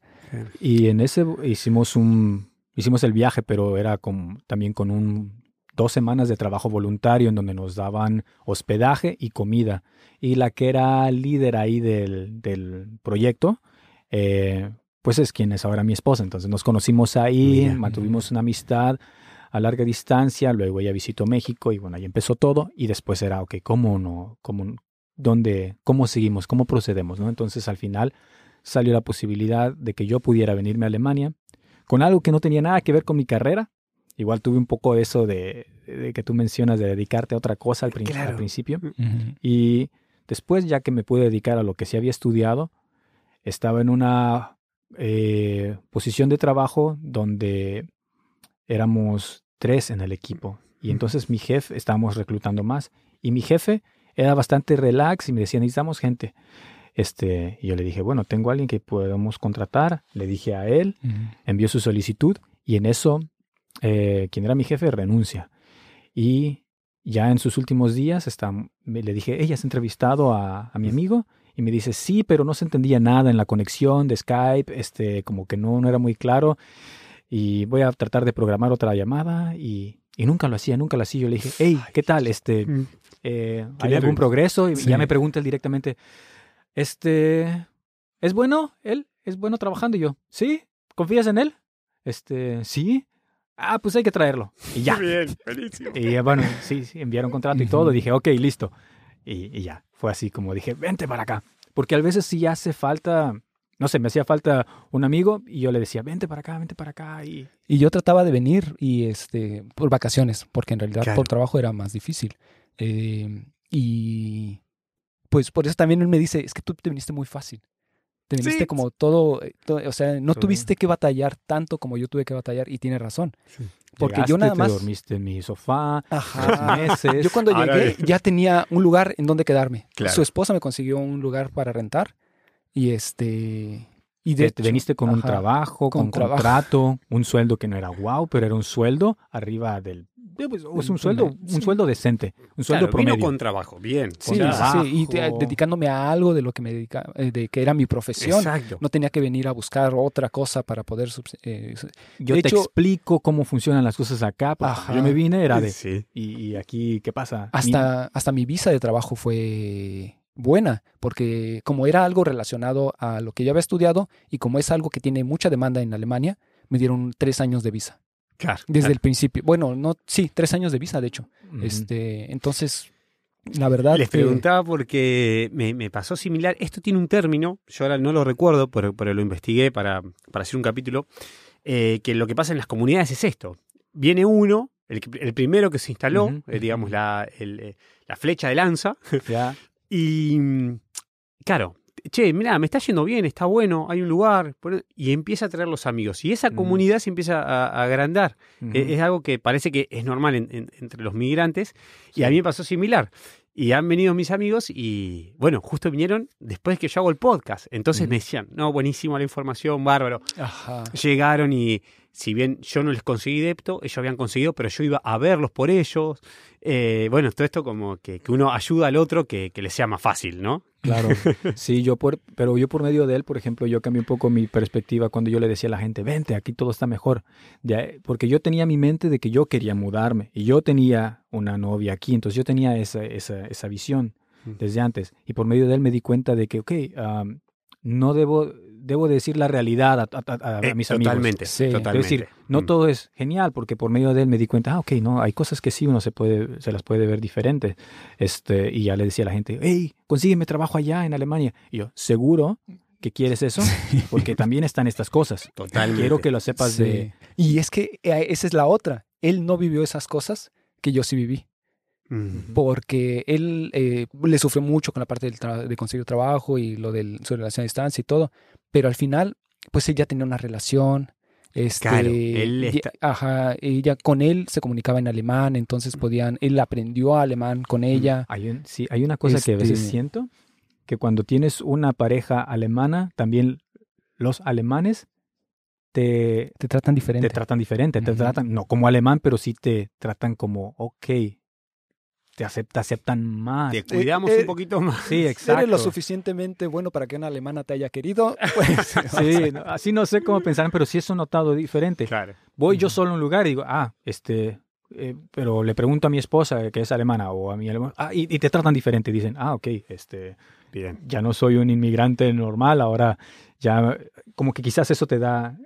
Y en ese hicimos un hicimos el viaje, pero era con, también con un dos semanas de trabajo voluntario en donde nos daban hospedaje y comida. Y la que era líder ahí del, del proyecto, eh, pues es quien es ahora mi esposa. Entonces nos conocimos ahí, Mira. mantuvimos una amistad a larga distancia, luego ella visitó México y bueno, ahí empezó todo y después era, ok, ¿cómo no? ¿Cómo, dónde, cómo seguimos? ¿Cómo procedemos? ¿no? Entonces al final salió la posibilidad de que yo pudiera venirme a Alemania con algo que no tenía nada que ver con mi carrera. Igual tuve un poco de eso de, de que tú mencionas de dedicarte a otra cosa al, prin- al Claro. principio. Ujú. Y después, ya que me pude dedicar a lo que sí había estudiado, estaba en una eh, posición de trabajo donde éramos tres en el equipo. Y entonces mi jefe, estábamos reclutando más. Y mi jefe era bastante relax y me decía, necesitamos gente. Este, y yo le dije, bueno, tengo a alguien que podemos contratar. Le dije a él, envió su solicitud y en eso, eh, quien era mi jefe, renuncia. Y ya en sus últimos días está, me- le dije, ella has entrevistado a, a mi amigo y me dice, sí, pero no se entendía nada en la conexión de Skype, este, como que no, no era muy claro y voy a tratar de programar otra llamada y, y nunca lo hacía, nunca lo hacía. Yo le dije, hey, ¿qué tal? Este, Mm. eh, ¿Hay algún progreso? Y Sí. ya me pregunta él directamente, este, ¿es bueno él? ¿Es bueno trabajando? Y yo, ¿sí? ¿Confías en él? Este, ¿sí? Ah, pues hay que traerlo. Y ya. Bien, buenísimo. Y bueno, sí, sí, enviaron contrato y todo. Dije, ok, listo. Y, y ya, fue así como dije, vente para acá. Porque a veces sí hace falta, no sé, me hacía falta un amigo y yo le decía, vente para acá, vente para acá. Y Y yo trataba de venir y este por vacaciones, porque en realidad Claro. por trabajo era más difícil. Eh, y pues por eso también él me dice, es que tú te viniste muy fácil. Te viniste Sí. como todo, eh, todo- o sea, no Todo. tuviste que batallar tanto como yo tuve que batallar y tiene razón. Sí. Porque llegaste, yo nada te más... dormiste en mi sofá Ajá. meses. Yo cuando llegué ya tenía un lugar en donde quedarme. Claro. Su esposa me consiguió un lugar para rentar y este y de te, te hecho- viniste con un ajá. trabajo, con, con trabajo. contrato, un sueldo que no era wow, pero era un sueldo arriba del... eh, pues, es un sueldo, un Sí. sueldo decente, un sueldo Claro, vino promedio. con trabajo, bien. Sí, con sí, sí, y te- trabajo. dedicándome a algo de lo que me dedica, eh, de que era mi profesión. Exacto. No tenía que venir a buscar otra cosa para poder eh, Yo de te hecho- explico cómo funcionan las cosas acá. Ajá. Yo me vine, era de... Sí. Y, y aquí, ¿qué pasa? hasta hasta mi visa de trabajo fue buena, porque como era algo relacionado a lo que yo había estudiado y como es algo que tiene mucha demanda en Alemania, me dieron tres años de visa Claro. desde el principio. Bueno, no, sí, tres años de visa, de hecho. Este, entonces, la verdad Les que- preguntaba porque me, me pasó similar. Esto tiene un término, yo ahora no lo recuerdo, pero, pero lo investigué para, para hacer un capítulo, eh, que lo que pasa en las comunidades es esto. Viene uno, el, primero que se instaló, eh, digamos, la, el, eh, la flecha de lanza. y mm, claro, che, mira, me está yendo bien, está bueno, hay un lugar, pone- y empieza a traer los amigos. Y esa Mm. comunidad se empieza a, a agrandar. Eh, Es algo que parece que es normal en- en- entre los migrantes y a mí me pasó similar. Y han venido mis amigos y, bueno, justo vinieron después que yo hago el podcast. Entonces me decían, no, buenísimo la información, bárbaro. Ajá. Llegaron y, si bien yo no les conseguí depto, ellos habían conseguido, pero yo iba a verlos por ellos. Eh, bueno, todo esto como que, que uno ayuda al otro que, que le sea más fácil, ¿no? Claro, sí, yo por, pero yo por medio de él, por ejemplo, yo cambié un poco mi perspectiva cuando yo le decía a la gente, vente, aquí todo está mejor, Ya, porque yo tenía mi mente de que yo quería mudarme y yo tenía una novia aquí, entonces yo tenía esa, esa, esa visión Mm. desde antes y por medio de él me di cuenta de que, ok, no debo, debo decir la realidad a, a- a- a Eh, mis amigos. totalmente, Sí. Es totalmente. decir, no Mm. todo es genial, porque por medio de él me di cuenta, ah, ok, no, hay cosas que sí uno se puede, se las puede ver diferentes. Este, y ya le decía a la gente, hey, consígueme trabajo allá en Alemania. Y yo, ¿seguro que quieres eso? Porque también están estas cosas. Totalmente. Quiero que lo sepas Sí. de... Y es que eh, esa es la otra. Él no vivió esas cosas que yo sí viví. Porque él eh, le sufrió mucho con la parte del de conseguir trabajo y lo de su relación a distancia y todo, pero al final, pues ella tenía una relación. Este, Claro, él y- está- ajá, ella con él se comunicaba en alemán, entonces podían, él aprendió alemán con ella. Hay, un- sí, hay una cosa que a veces Este- siento, que cuando tienes una pareja alemana, también los alemanes te, Te tratan diferente. te tratan diferente, te tratan, no como alemán, pero sí te tratan como, ok, te, acep- te aceptan más. Te cuidamos eh, un poquito más. Sí, exacto. ¿Eres lo suficientemente bueno para que una alemana te haya querido? Pues, Sí, no, así no sé cómo pensarán, pero sí es un notado diferente. Claro. Voy yo solo a un lugar y digo, ah, este, eh, pero le pregunto a mi esposa que es alemana o a mi alemán, ah, y, y te tratan diferente. Dicen, ah, ok, este, Bien. ya no soy un inmigrante normal, ahora ya, como que quizás eso te da,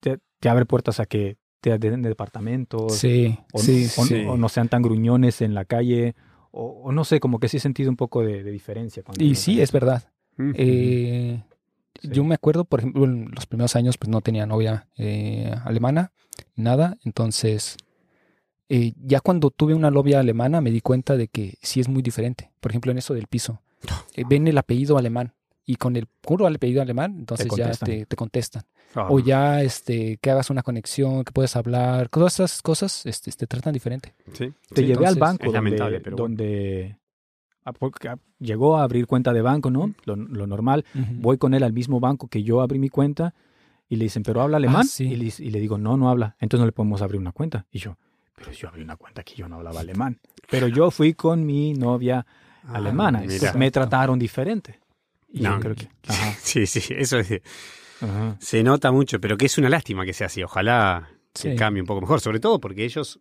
te, te abre puertas a que te den departamentos. Sí, o, sí, o- sí. o no sean tan gruñones en la calle, o, o no sé, como que sí he sentido un poco de, de diferencia. Cuando Y sí, es verdad. Eh, Sí. Yo me acuerdo, por ejemplo, en los primeros años, pues no tenía novia eh, alemana, nada. Entonces, eh, ya cuando tuve una novia alemana, me di cuenta de que sí es muy diferente. Por ejemplo, en eso del piso. Eh, ven el apellido alemán. Y con el puro apellido alemán, entonces ya contestan. te, te contestan. Ah, O ya este, que hagas una conexión, que puedes hablar, todas esas cosas este, te tratan diferente. sí. Te Sí, llevé al entonces, banco es donde, pero bueno. donde ah, porque, ah, llegó a abrir cuenta de banco, ¿no? Lo, lo normal. Voy con él al mismo banco que yo abrí mi cuenta y le dicen, ¿pero habla alemán? sí. y, le, y le digo, no, no habla. Entonces no le podemos abrir una cuenta. Y yo, pero yo abrí una cuenta que yo no hablaba alemán. Pero yo fui con mi novia Ah, alemana. entonces me trataron diferente. Y No, creo que... Ajá, Sí, sí, eso es- ajá. se nota mucho, pero que es una lástima que sea así. Ojalá Sí. cambie un poco mejor, sobre todo porque ellos,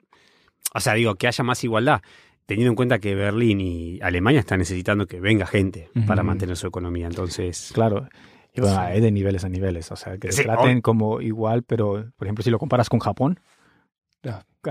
o sea, digo, que haya más igualdad, teniendo en cuenta que Berlín y Alemania están necesitando que venga gente para Ujú. mantener su economía. Entonces, Claro. Y bueno, Sí. hay de niveles a niveles. O sea, que Sí, te traten como igual, pero, por ejemplo, si lo comparas con Japón,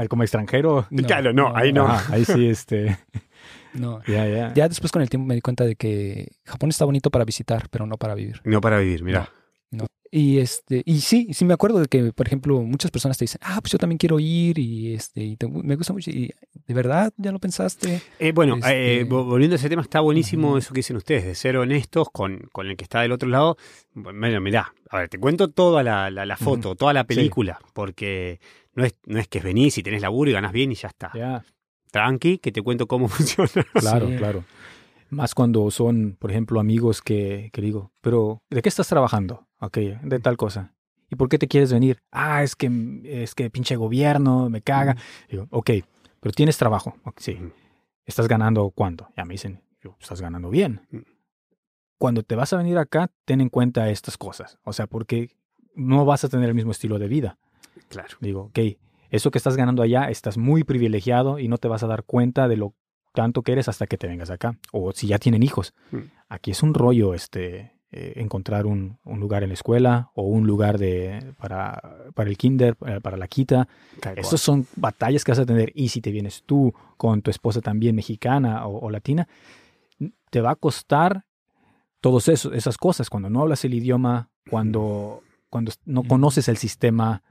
como extranjero, Claro, no, ahí no. ajá, ahí sí, este... No. Ya, ya. Ya después con el tiempo me di cuenta de que Japón está bonito para visitar, pero no para vivir. no para vivir, mira. No. Y este, y sí, sí me acuerdo de que, por ejemplo, muchas personas te dicen, ah, pues yo también quiero ir y este, y te- me gusta mucho. Y de verdad, ya lo pensaste. Eh, bueno, Este- eh, vo- volviendo a ese tema, está buenísimo Ujú. eso que dicen ustedes, de ser honestos con, con el que está del otro lado. Bueno, mirá, a ver, te cuento toda la, la- la foto, toda la película, porque no es, no es que venís y tenés laburo y ganás bien y ya está. Ya, Tranqui, que te cuento cómo funciona. claro, Sí. claro. Más cuando son, por ejemplo, amigos que, que digo, pero ¿de qué estás trabajando? Ok, de tal cosa. ¿Y por qué te quieres venir? Ah, es que, es que pinche gobierno me caga. Digo, ok, pero tienes trabajo. Sí. Ujú. ¿Estás ganando cuánto? Ya me dicen, yo, estás ganando bien. Mm. Cuando te vas a venir acá, ten en cuenta estas cosas. O sea, porque no vas a tener el mismo estilo de vida. Claro. Digo, ok, eso que estás ganando allá, estás muy privilegiado y no te vas a dar cuenta de lo tanto que eres hasta que te vengas acá. O si ya tienen hijos. Mm. Aquí es un rollo este, eh, encontrar un, un lugar en la escuela o un lugar de, para, para el kinder, eh, para la quita. Esas son batallas que vas a tener. Y si te vienes tú con tu esposa también mexicana o, o latina, te va a costar todas esas cosas. Cuando no hablas el idioma, cuando, cuando no Ujú. conoces el sistema,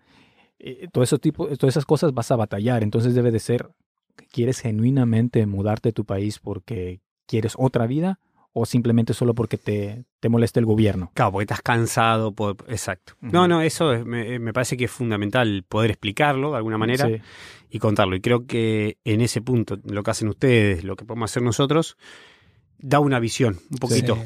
eh, todo eso tipo, todas esas cosas vas a batallar. Entonces debe de ser que quieres genuinamente mudarte de tu país porque quieres otra vida o simplemente solo porque te, te molesta el gobierno. Claro, porque estás cansado. por- Exacto. No, no, eso es- me, me parece que es fundamental poder explicarlo de alguna manera Sí. y contarlo. Y creo que en ese punto, lo que hacen ustedes, lo que podemos hacer nosotros, da una visión un poquito Sí.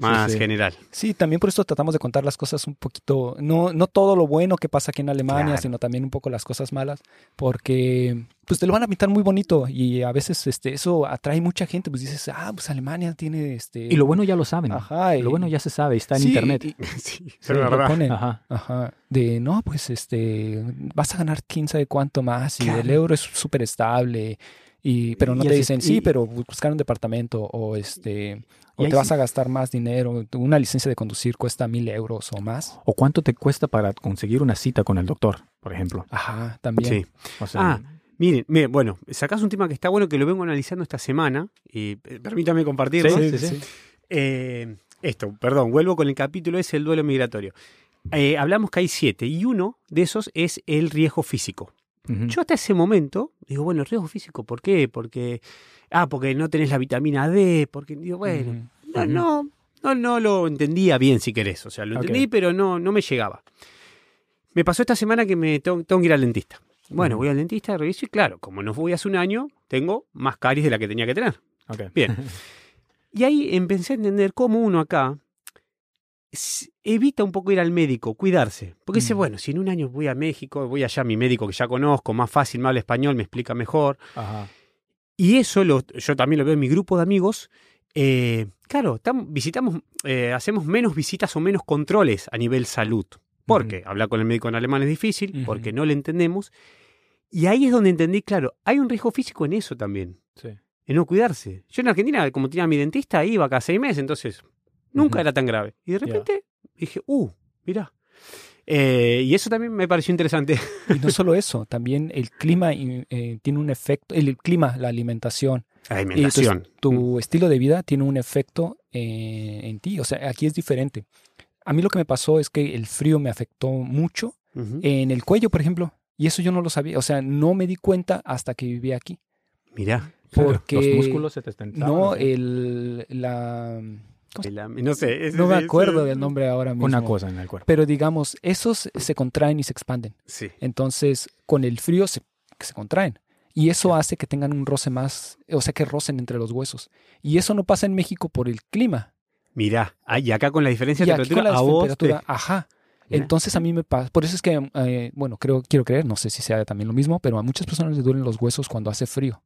Más sí. general. Sí, también por eso tratamos de contar las cosas un poquito, no, no todo lo bueno que pasa aquí en Alemania, Claro. sino también un poco las cosas malas, porque pues te lo van a pintar muy bonito y a veces este, eso atrae mucha gente, pues dices, ah, pues Alemania tiene este... Y lo bueno ya lo saben. Ajá, y- Lo bueno ya se sabe, está en Sí, internet. y- sí, Sí, lo ponen. Ajá. Ajá. De no, pues este, vas a ganar quién sabe cuánto más y Claro. el euro es súper estable. Y, pero no Y te dicen, sí, y- pero buscar un departamento o este, o te vas sí- a gastar más dinero. Una licencia de conducir cuesta mil euros o más. ¿O cuánto te cuesta para conseguir una cita con el doctor, por ejemplo? Ajá, también. Sí. O sea, Ah, Miren, miren, bueno, sacás un tema que está bueno que lo vengo analizando esta semana y eh, permítame compartirlo. Sí, sí, sí. Eh, esto, perdón, vuelvo con el capítulo ese, el duelo migratorio. Eh, hablamos que hay siete y uno de esos es el riesgo físico. Yo hasta ese momento digo, bueno, riesgo físico, ¿por qué? Porque, ah, porque no tenés la vitamina D, porque digo, bueno, no, no, no, no lo entendía bien si querés, o sea, lo entendí, pero no, no me llegaba. Me pasó esta semana que me tengo, tengo que ir al dentista. Bueno, voy al dentista, reviso y claro, como no fui hace un año, tengo más caries de la que tenía que tener. Bien. Y ahí empecé a entender cómo uno acá evita un poco ir al médico, cuidarse. Porque dice, Mm. bueno, si en un año voy a México, voy allá a mi médico que ya conozco, más fácil, me habla español, me explica mejor. Ajá. Y eso lo, yo también lo veo en mi grupo de amigos. Eh, claro, tam- visitamos, eh, hacemos menos visitas o menos controles a nivel salud. Porque hablar con el médico en alemán es difícil, porque no le entendemos. Y ahí es donde entendí, claro, hay un riesgo físico en eso también, Sí. en no cuidarse. Yo en Argentina, como tenía mi dentista, iba cada seis meses, entonces nunca era tan grave. Y de repente dije, uh, mirá. Eh, y eso también me pareció interesante. Y no solo eso, también el clima eh, tiene un efecto, el, el clima, la alimentación, La alimentación. entonces, tu estilo de vida tiene un efecto eh, en ti. O sea, aquí es diferente. A mí lo que me pasó es que el frío me afectó mucho en el cuello, por ejemplo. Y eso yo no lo sabía. O sea, no me di cuenta hasta que viví aquí. Mirá. Porque Los músculos se te estentaban. no, el, la... ¿cómo se- El am- no sé. ese- No me acuerdo del nombre ahora mismo. Una cosa en el cuerpo. Pero digamos, esos se contraen y se expanden. Sí. Entonces, con el frío se, se contraen. Y eso hace que tengan un roce más, o sea, que rocen entre los huesos. Y eso no pasa en México por el clima. Mirá. Ah, y acá con la diferencia de temperatura, con la a vos te- ajá. Entonces a mí me pasa, por eso es que, eh, bueno, creo, quiero creer, no sé si sea también lo mismo, pero a muchas personas les duelen los huesos cuando hace frío.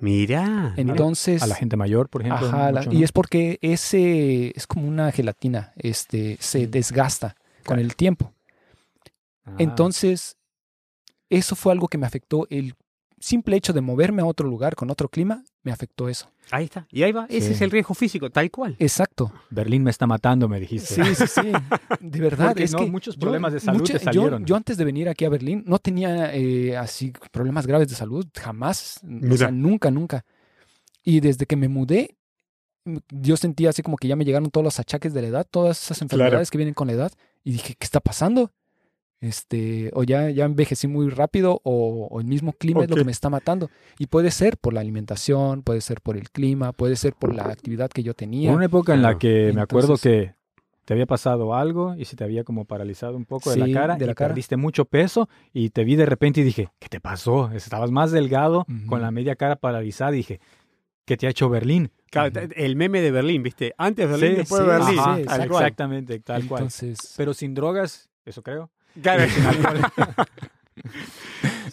Mirá. Entonces, A la gente mayor, por ejemplo. ajá, y es porque ese es como una gelatina, este, se Mm. desgasta con el tiempo. Ah, Entonces, eso fue algo que me afectó. El simple hecho de moverme a otro lugar con otro clima me afectó eso. Ahí está. Y ahí va. Ese Sí. es el riesgo físico, tal cual. Exacto. Berlín me está matando, me dijiste. Sí, sí, sí. De verdad. Porque es no, que muchos yo- problemas de salud te yo- salieron. Yo, antes de venir aquí a Berlín no tenía eh, así problemas graves de salud, jamás. O sea, nunca, nunca. Y desde que me mudé, yo sentía así como que ya me llegaron todos los achaques de la edad, todas esas enfermedades que vienen con la edad. Y dije, ¿qué está pasando? Este, o ya, ya envejecí muy rápido, o, o el mismo clima es lo que me está matando. Y puede ser por la alimentación, puede ser por el clima, puede ser por la actividad que yo tenía. Hubo una época en la que me acuerdo que te había pasado algo y se te había como paralizado un poco de la cara de la y cara. perdiste mucho peso y te vi de repente y dije, ¿qué te pasó? Estabas más delgado con la media cara paralizada y dije, ¿qué te ha hecho Berlín? Claro. El meme de Berlín, ¿viste? Antes Berlín, Sí, después sí, Berlín. Ajá, sí, Tal cual. exactamente, tal cual. Entonces, Pero sin drogas, eso creo. Claro.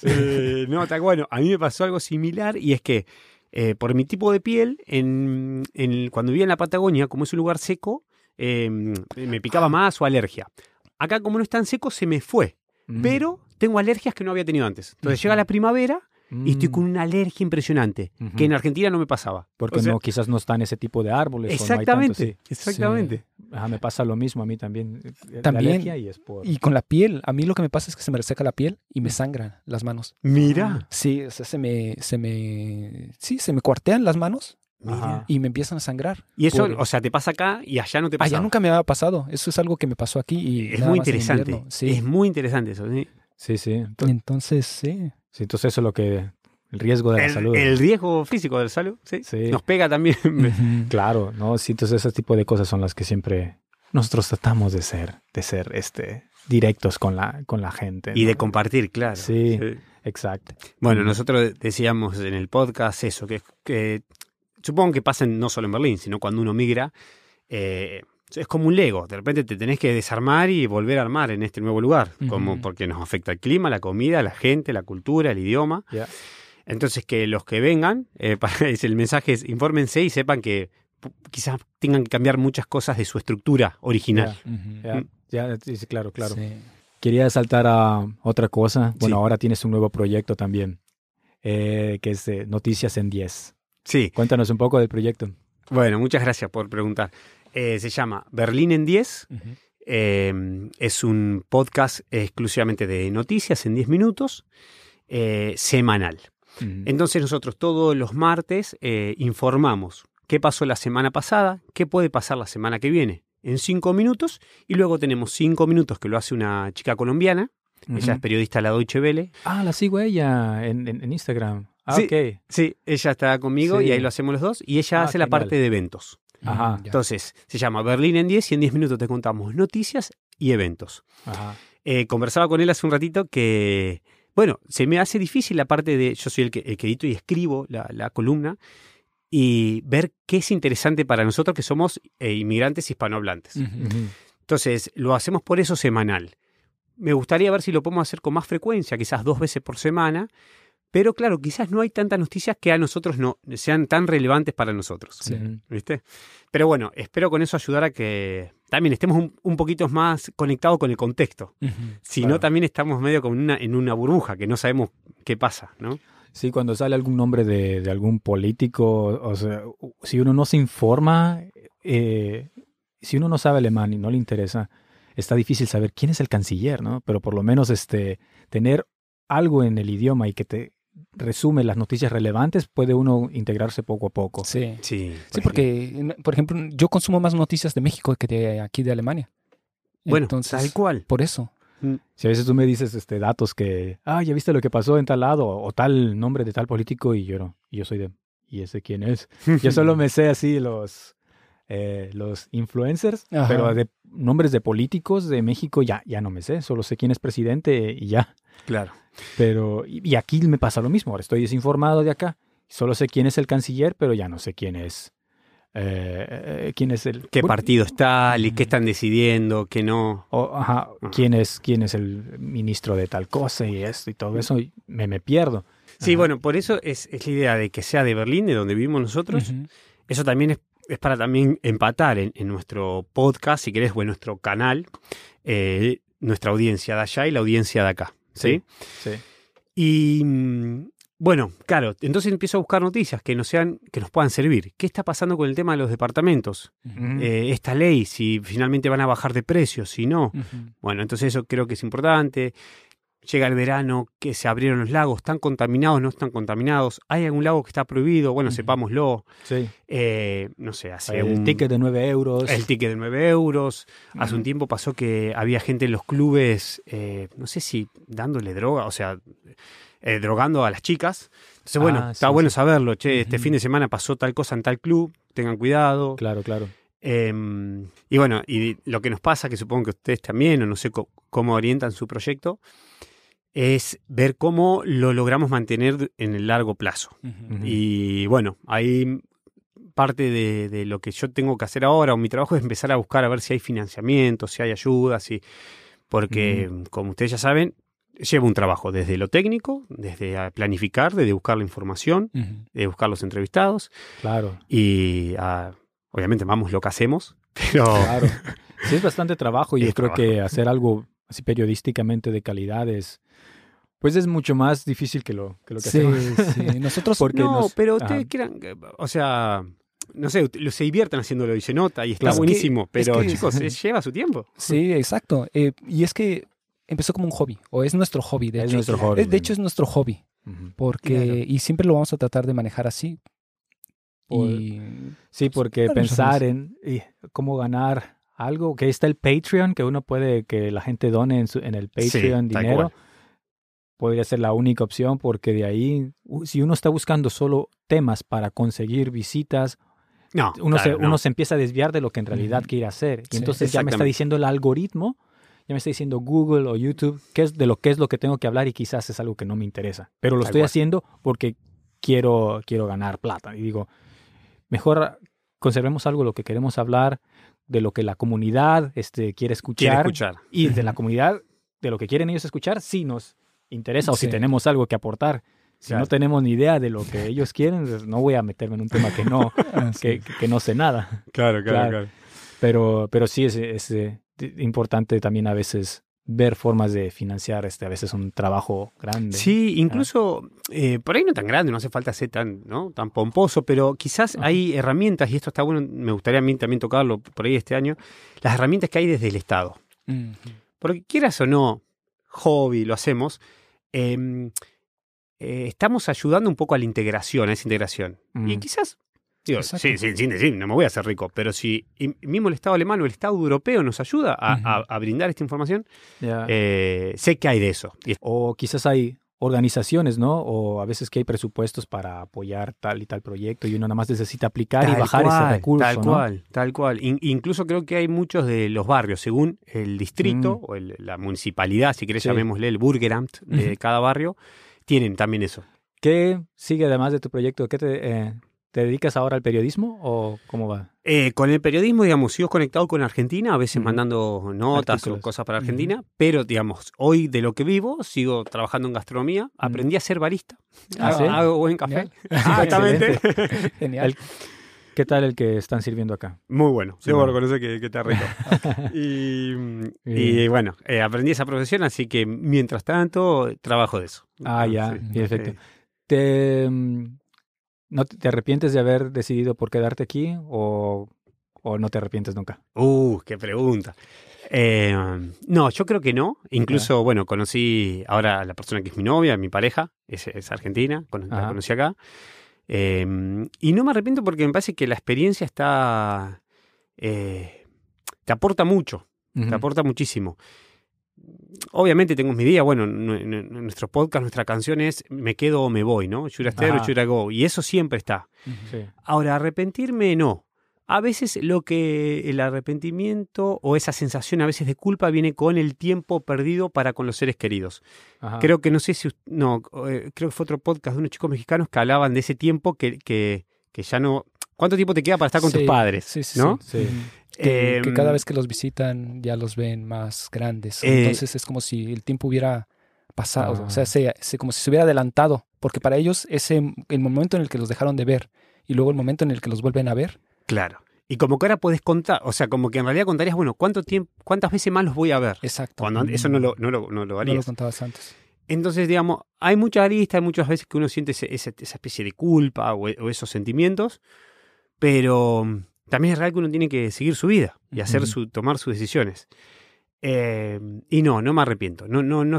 Eh, no, tal bueno. A mí me pasó algo similar y es que eh, por mi tipo de piel, en, en- cuando vivía en la Patagonia, como es un lugar seco, eh, me picaba más o alergia. Acá, como no es tan seco, se me fue. Mm. Pero tengo alergias que no había tenido antes. Entonces llega la primavera y estoy Mm. con una alergia impresionante, Ujú. que en Argentina no me pasaba. Porque O sea, no, quizás no están ese tipo de árboles. o no hay tanto, Exactamente, sí. exactamente. Ajá, me pasa lo mismo a mí también. eh, la También. alergia y es por... y con la piel, a mí lo que me pasa es que se me reseca la piel y me sangran las manos. Mira, Sí, o sea, se me, se me, sí, se me cuartean las manos mira. Ajá. y me empiezan a sangrar. Y eso, Por- o sea, te pasa acá y allá no te pasa. Allá nunca me había pasado. Eso es algo que me pasó aquí y Es muy interesante. Sí. Es muy interesante eso. ¿sí? Sí, sí. Ento- Entonces, sí. Sí, entonces eso es lo que... El riesgo de la El, salud. el riesgo físico de la salud, sí. Sí. Nos pega también. Claro, ¿no? Sí, entonces ese tipo de cosas son las que siempre nosotros tratamos de ser, de ser este, directos con la, con la gente. y ¿no? de compartir, claro. Sí. Exacto. Bueno, Mm. nosotros decíamos en el podcast eso, que, que supongo que pasen no solo en Berlín, sino cuando uno migra, eh, es como un Lego. De repente te tenés que desarmar y volver a armar en este nuevo lugar, como porque nos afecta el clima, la comida, la gente, la cultura, el idioma. Entonces, que los que vengan, eh, para- es el mensaje es infórmense y sepan que quizás tengan que cambiar muchas cosas de su estructura original. Sí, claro, claro. Sí. Quería saltar a otra cosa. Bueno, Sí. ahora tienes un nuevo proyecto también, eh, que es de Noticias en 10. Sí, Cuéntanos un poco del proyecto. bueno, muchas gracias por preguntar. Eh, se llama Berlín en 10. Ujú. Eh, es un podcast exclusivamente de noticias en 10 minutos, eh, semanal. Entonces nosotros todos los martes eh, informamos qué pasó la semana pasada, qué puede pasar la semana que viene en 5 minutos y luego tenemos 5 minutos que lo hace una chica colombiana, ella es periodista de la Deutsche Welle. Ah, la sigo a ella en, en- en Instagram. Ah, Sí. Sí, ella está conmigo Sí. y ahí lo hacemos los dos y ella Ah, hace la parte de eventos. Ajá. Ya. Entonces se llama Berlín en 10 y en 10 minutos te contamos noticias y eventos. Ajá. Eh, conversaba con él hace un ratito que, bueno, se me hace difícil la parte de, yo soy el que, el que edito y escribo la, la columna, y ver qué es interesante para nosotros que somos eh, inmigrantes hispanohablantes. Entonces, lo hacemos por eso semanal. Me gustaría ver si lo podemos hacer con más frecuencia, quizás dos veces por semana, pero claro, quizás no hay tantas noticias que a nosotros no sean tan relevantes para nosotros. Sí. ¿Viste? Pero bueno, espero con eso ayudar a que también estemos un, un poquito más conectados con el contexto. Si Claro. no, también estamos medio como en una, en una burbuja, que no sabemos qué pasa, ¿no? Sí, cuando sale algún nombre de, de algún político, o sea, si uno no se informa, eh, si uno no sabe alemán y no le interesa, está difícil saber quién es el canciller, ¿no? Pero por lo menos este, tener algo en el idioma y que te resume las noticias relevantes, puede uno integrarse poco a poco. Sí. Sí, Sí, porque, por ejemplo, yo consumo más noticias de México que de aquí de Alemania. Bueno, Entonces, tal cual. por eso. Si a veces tú me dices este, datos que, ah, ya viste lo que pasó en tal lado, o tal nombre de tal político, y yo no, y yo soy de, ¿y ese quién es? Yo solo me sé así los, eh, los influencers, Ajá. pero de nombres de políticos de México ya, ya no me sé, solo sé quién es presidente y ya. Claro. Pero, y, aquí me pasa lo mismo, ahora estoy desinformado de acá, solo sé quién es el canciller, pero ya no sé quién es, eh, eh, quién es el... ¿Qué bueno, partido está y qué están decidiendo, qué no? o, ajá, Ajá. quién es, quién es el ministro de tal cosa y esto y todo eso, y me, me pierdo. Sí, Ajá. bueno, por eso es, es la idea de que sea de Berlín, de donde vivimos nosotros. Eso también es, es para también empatar en, en nuestro podcast, si querés, o en nuestro canal, eh, nuestra audiencia de allá y la audiencia de acá. ¿Sí? Sí. Y mm, bueno, claro, entonces empiezo a buscar noticias que nos sean, que nos puedan servir. ¿Qué está pasando con el tema de los departamentos? Eh, esta ley, si finalmente van a bajar de precios, si no. Bueno, entonces eso creo que es importante. Llega el verano, que se abrieron los lagos, ¿están contaminados, no están contaminados? ¿Hay algún lago que está prohibido? Bueno, sepámoslo. Sí. Eh, no sé, hace El un- ticket de 9 euros. el ticket de 9 euros. Hace un Ujú. tiempo pasó que había gente en los clubes, eh, no sé si dándole droga, o sea, eh, drogando a las chicas. Entonces, bueno, Ah, está sí, bueno saberlo. Che, este fin de semana pasó tal cosa en tal club, tengan cuidado. Claro, claro. Eh, y bueno, y lo que nos pasa, que supongo que ustedes también, o no sé cómo orientan su proyecto, es ver cómo lo logramos mantener en el largo plazo. Y bueno, ahí parte de, de lo que yo tengo que hacer ahora o mi trabajo es empezar a buscar a ver si hay financiamiento, si hay ayuda, si... porque como ustedes ya saben, lleva un trabajo desde lo técnico, desde planificar, desde buscar la información, Ujú. de buscar los entrevistados Claro, y ah, obviamente vamos lo que hacemos, pero... claro. Sí, es bastante trabajo y yo creo que hacer algo así periodísticamente de calidad es, pues es mucho más difícil que lo que, lo que Sí, hacemos. sí. Nosotros, Porque no, nos- pero ustedes quieran, eh, o sea, no sé, se divierten haciéndolo y se nota y está Claro. Es que- buenísimo, es pero que- chicos, es- lleva su tiempo. sí, exacto. Eh, y es que empezó como un hobby, o es nuestro hobby, de Es hecho. nuestro hobby. De hecho, es nuestro hobby, porque, Claro. y siempre lo vamos a tratar de manejar así. Por- Y, Sí, porque Claro, pensar en y, cómo ganar algo, que está el Patreon, que uno puede, que la gente done en, su- en el Sí, Patreon tal dinero, cual. Podría ser la única opción, porque de ahí, si uno está buscando solo temas para conseguir visitas, No, uno, claro, se, no. uno se empieza a desviar de lo que en realidad quiere hacer. Y Sí, entonces ya me está diciendo el algoritmo, ya me está diciendo Google o YouTube qué es de lo que es lo que tengo que hablar y quizás es algo que no me interesa. Pero lo Tal estoy cual. haciendo porque quiero, quiero ganar plata. Y digo, mejor conservemos algo de lo que queremos hablar, de lo que la comunidad este, quiere quiere escuchar. escuchar. Y de la comunidad, de lo que quieren ellos escuchar, sí nos interesa o si tenemos algo que aportar. Si Claro. no tenemos ni idea de lo que ellos quieren, pues no voy a meterme en un tema que no, Ah, que, que- que no sé nada. Claro, claro, Pero, pero sí es, es, eh, importante también a veces ver formas de financiar este, a veces un trabajo grande. Sí, incluso eh, por ahí no tan grande, no hace falta ser tan, ¿no? tan pomposo, pero quizás Ajá. hay herramientas, y esto está bueno, me gustaría a mí también tocarlo por ahí este año, las herramientas que hay desde el Estado. Ujú. Porque quieras o no, hobby, lo hacemos, eh, eh, estamos ayudando un poco a la integración, a esa integración. Mm. Y quizás, digo, sí, sí, decir, no me voy a hacer rico, pero si mismo el Estado alemán o el Estado europeo nos ayuda a, Ujú. a- a brindar esta información, eh, sé que hay de eso. O quizás hay organizaciones, ¿no? O a veces que hay presupuestos para apoyar tal y tal proyecto y uno nada más necesita aplicar y bajar ese recurso, Tal ¿no? cual, tal cual. In- incluso creo que hay muchos de los barrios, según el distrito Mm. o el- la municipalidad, si querés Sí. llamémosle el Burgeramt de cada barrio, tienen también eso. ¿Qué sigue además de tu proyecto? ¿Qué te, eh, ¿Te dedicas ahora al periodismo o cómo va? Eh, con el periodismo, digamos, sigo conectado con Argentina, a veces mandando notas Artículos. o cosas para Argentina, pero, digamos, hoy de lo que vivo, sigo trabajando en gastronomía, aprendí a ser barista, Ah, hago, ¿sí? hago buen café. Ah, Exactamente. Genial. ¿Qué tal el que están sirviendo acá? Muy bueno, Sí, debo reconocer que, que está rico. y, bueno, eh, aprendí esa profesión, así que mientras tanto trabajo de eso. Ah, ya, Sí, perfecto. ¿Te, mm, no te, te arrepientes de haber decidido por quedarte aquí o, o no te arrepientes nunca? Uh, qué pregunta. Eh, no, yo creo que no. Incluso, bueno, conocí ahora a la persona que es mi novia, mi pareja, es, es argentina, cono- la conocí acá. Eh, y no me arrepiento porque me parece que la experiencia está... eh, te aporta mucho, te aporta muchísimo. Obviamente tengo mi día, bueno, nu- nu- nuestro podcast, nuestra canción es Me quedo o me voy, ¿no? Should I stay or Ajá. should I go? Y eso siempre está. Sí. Ahora, arrepentirme no. A veces lo que el arrepentimiento o esa sensación a veces de culpa viene con el tiempo perdido para con los seres queridos. Ajá. Creo que no sé si no, eh, creo que fue otro podcast de unos chicos mexicanos que hablaban de ese tiempo que, que, que ya no ¿Cuánto tiempo te queda para estar con tus padres? Sí, sí, ¿no? sí. Que, que Em, cada vez que los visitan ya los ven más grandes. Eh, Entonces es como si el tiempo hubiera pasado, Ah. o sea, se, se- como si se hubiera adelantado, porque para ellos ese el momento en el que los dejaron de ver y luego el momento en el que los vuelven a ver, Claro. Y como que ahora puedes contar, o sea, como que en realidad contarías, bueno, ¿cuánto tiempo, cuántas veces más los voy a ver? exacto. Cuando an- eso no lo, no lo, no lo no lo harías. contabas antes. Entonces, digamos, hay muchas aristas, hay muchas veces que uno siente ese- esa especie de culpa o, o esos sentimientos, pero también es real que uno tiene que seguir su vida y hacer su, tomar sus decisiones. Eh, y no, no me arrepiento. No, no, no,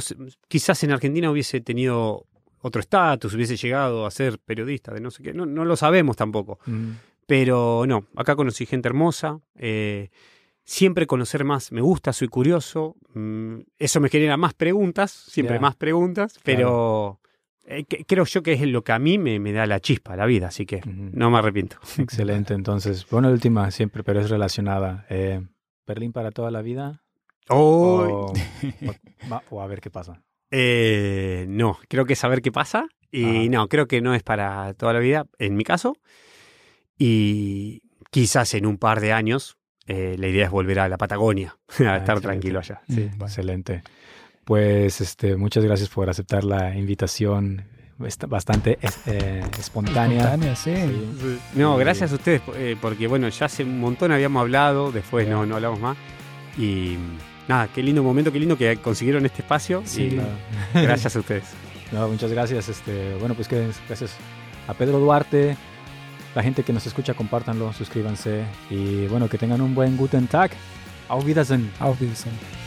quizás en Argentina hubiese tenido otro estatus, hubiese llegado a ser periodista de no sé qué. No, no lo sabemos tampoco. Mm. Pero no, acá conocí gente hermosa. eh, siempre conocer más me gusta, soy curioso. mm, eso me genera más preguntas, siempre más preguntas, pero eh, que- creo yo que es lo que a mí me, me da la chispa, la vida, así que Ujú. no me arrepiento. Excelente, entonces, bueno, última siempre, pero es relacionada. Eh, ¿Berlín para toda la vida? Oh, O, o- o a ver qué pasa. eh, no, creo que saber qué pasa. Y no, creo que no es para toda la vida, en mi caso. Y quizás en un par de años eh, la idea es volver a la Patagonia, a Ah, estar excelente. tranquilo allá. Sí. Bueno. Excelente. Pues este, muchas gracias por aceptar la invitación bastante eh, espontánea. Espontánea, sí. Sí. No, gracias a ustedes, eh, porque bueno, ya hace un montón habíamos hablado, después no, no hablamos más. Y nada, qué lindo momento, qué lindo que consiguieron este espacio. Sí. y Claro. gracias a ustedes. No, muchas gracias. Este, bueno, pues que gracias a Pedro Duarte. La gente que nos escucha, compártanlo, suscríbanse y bueno, que tengan un buen Guten Tag. Auf Wiedersehen. Auf Wiedersehen.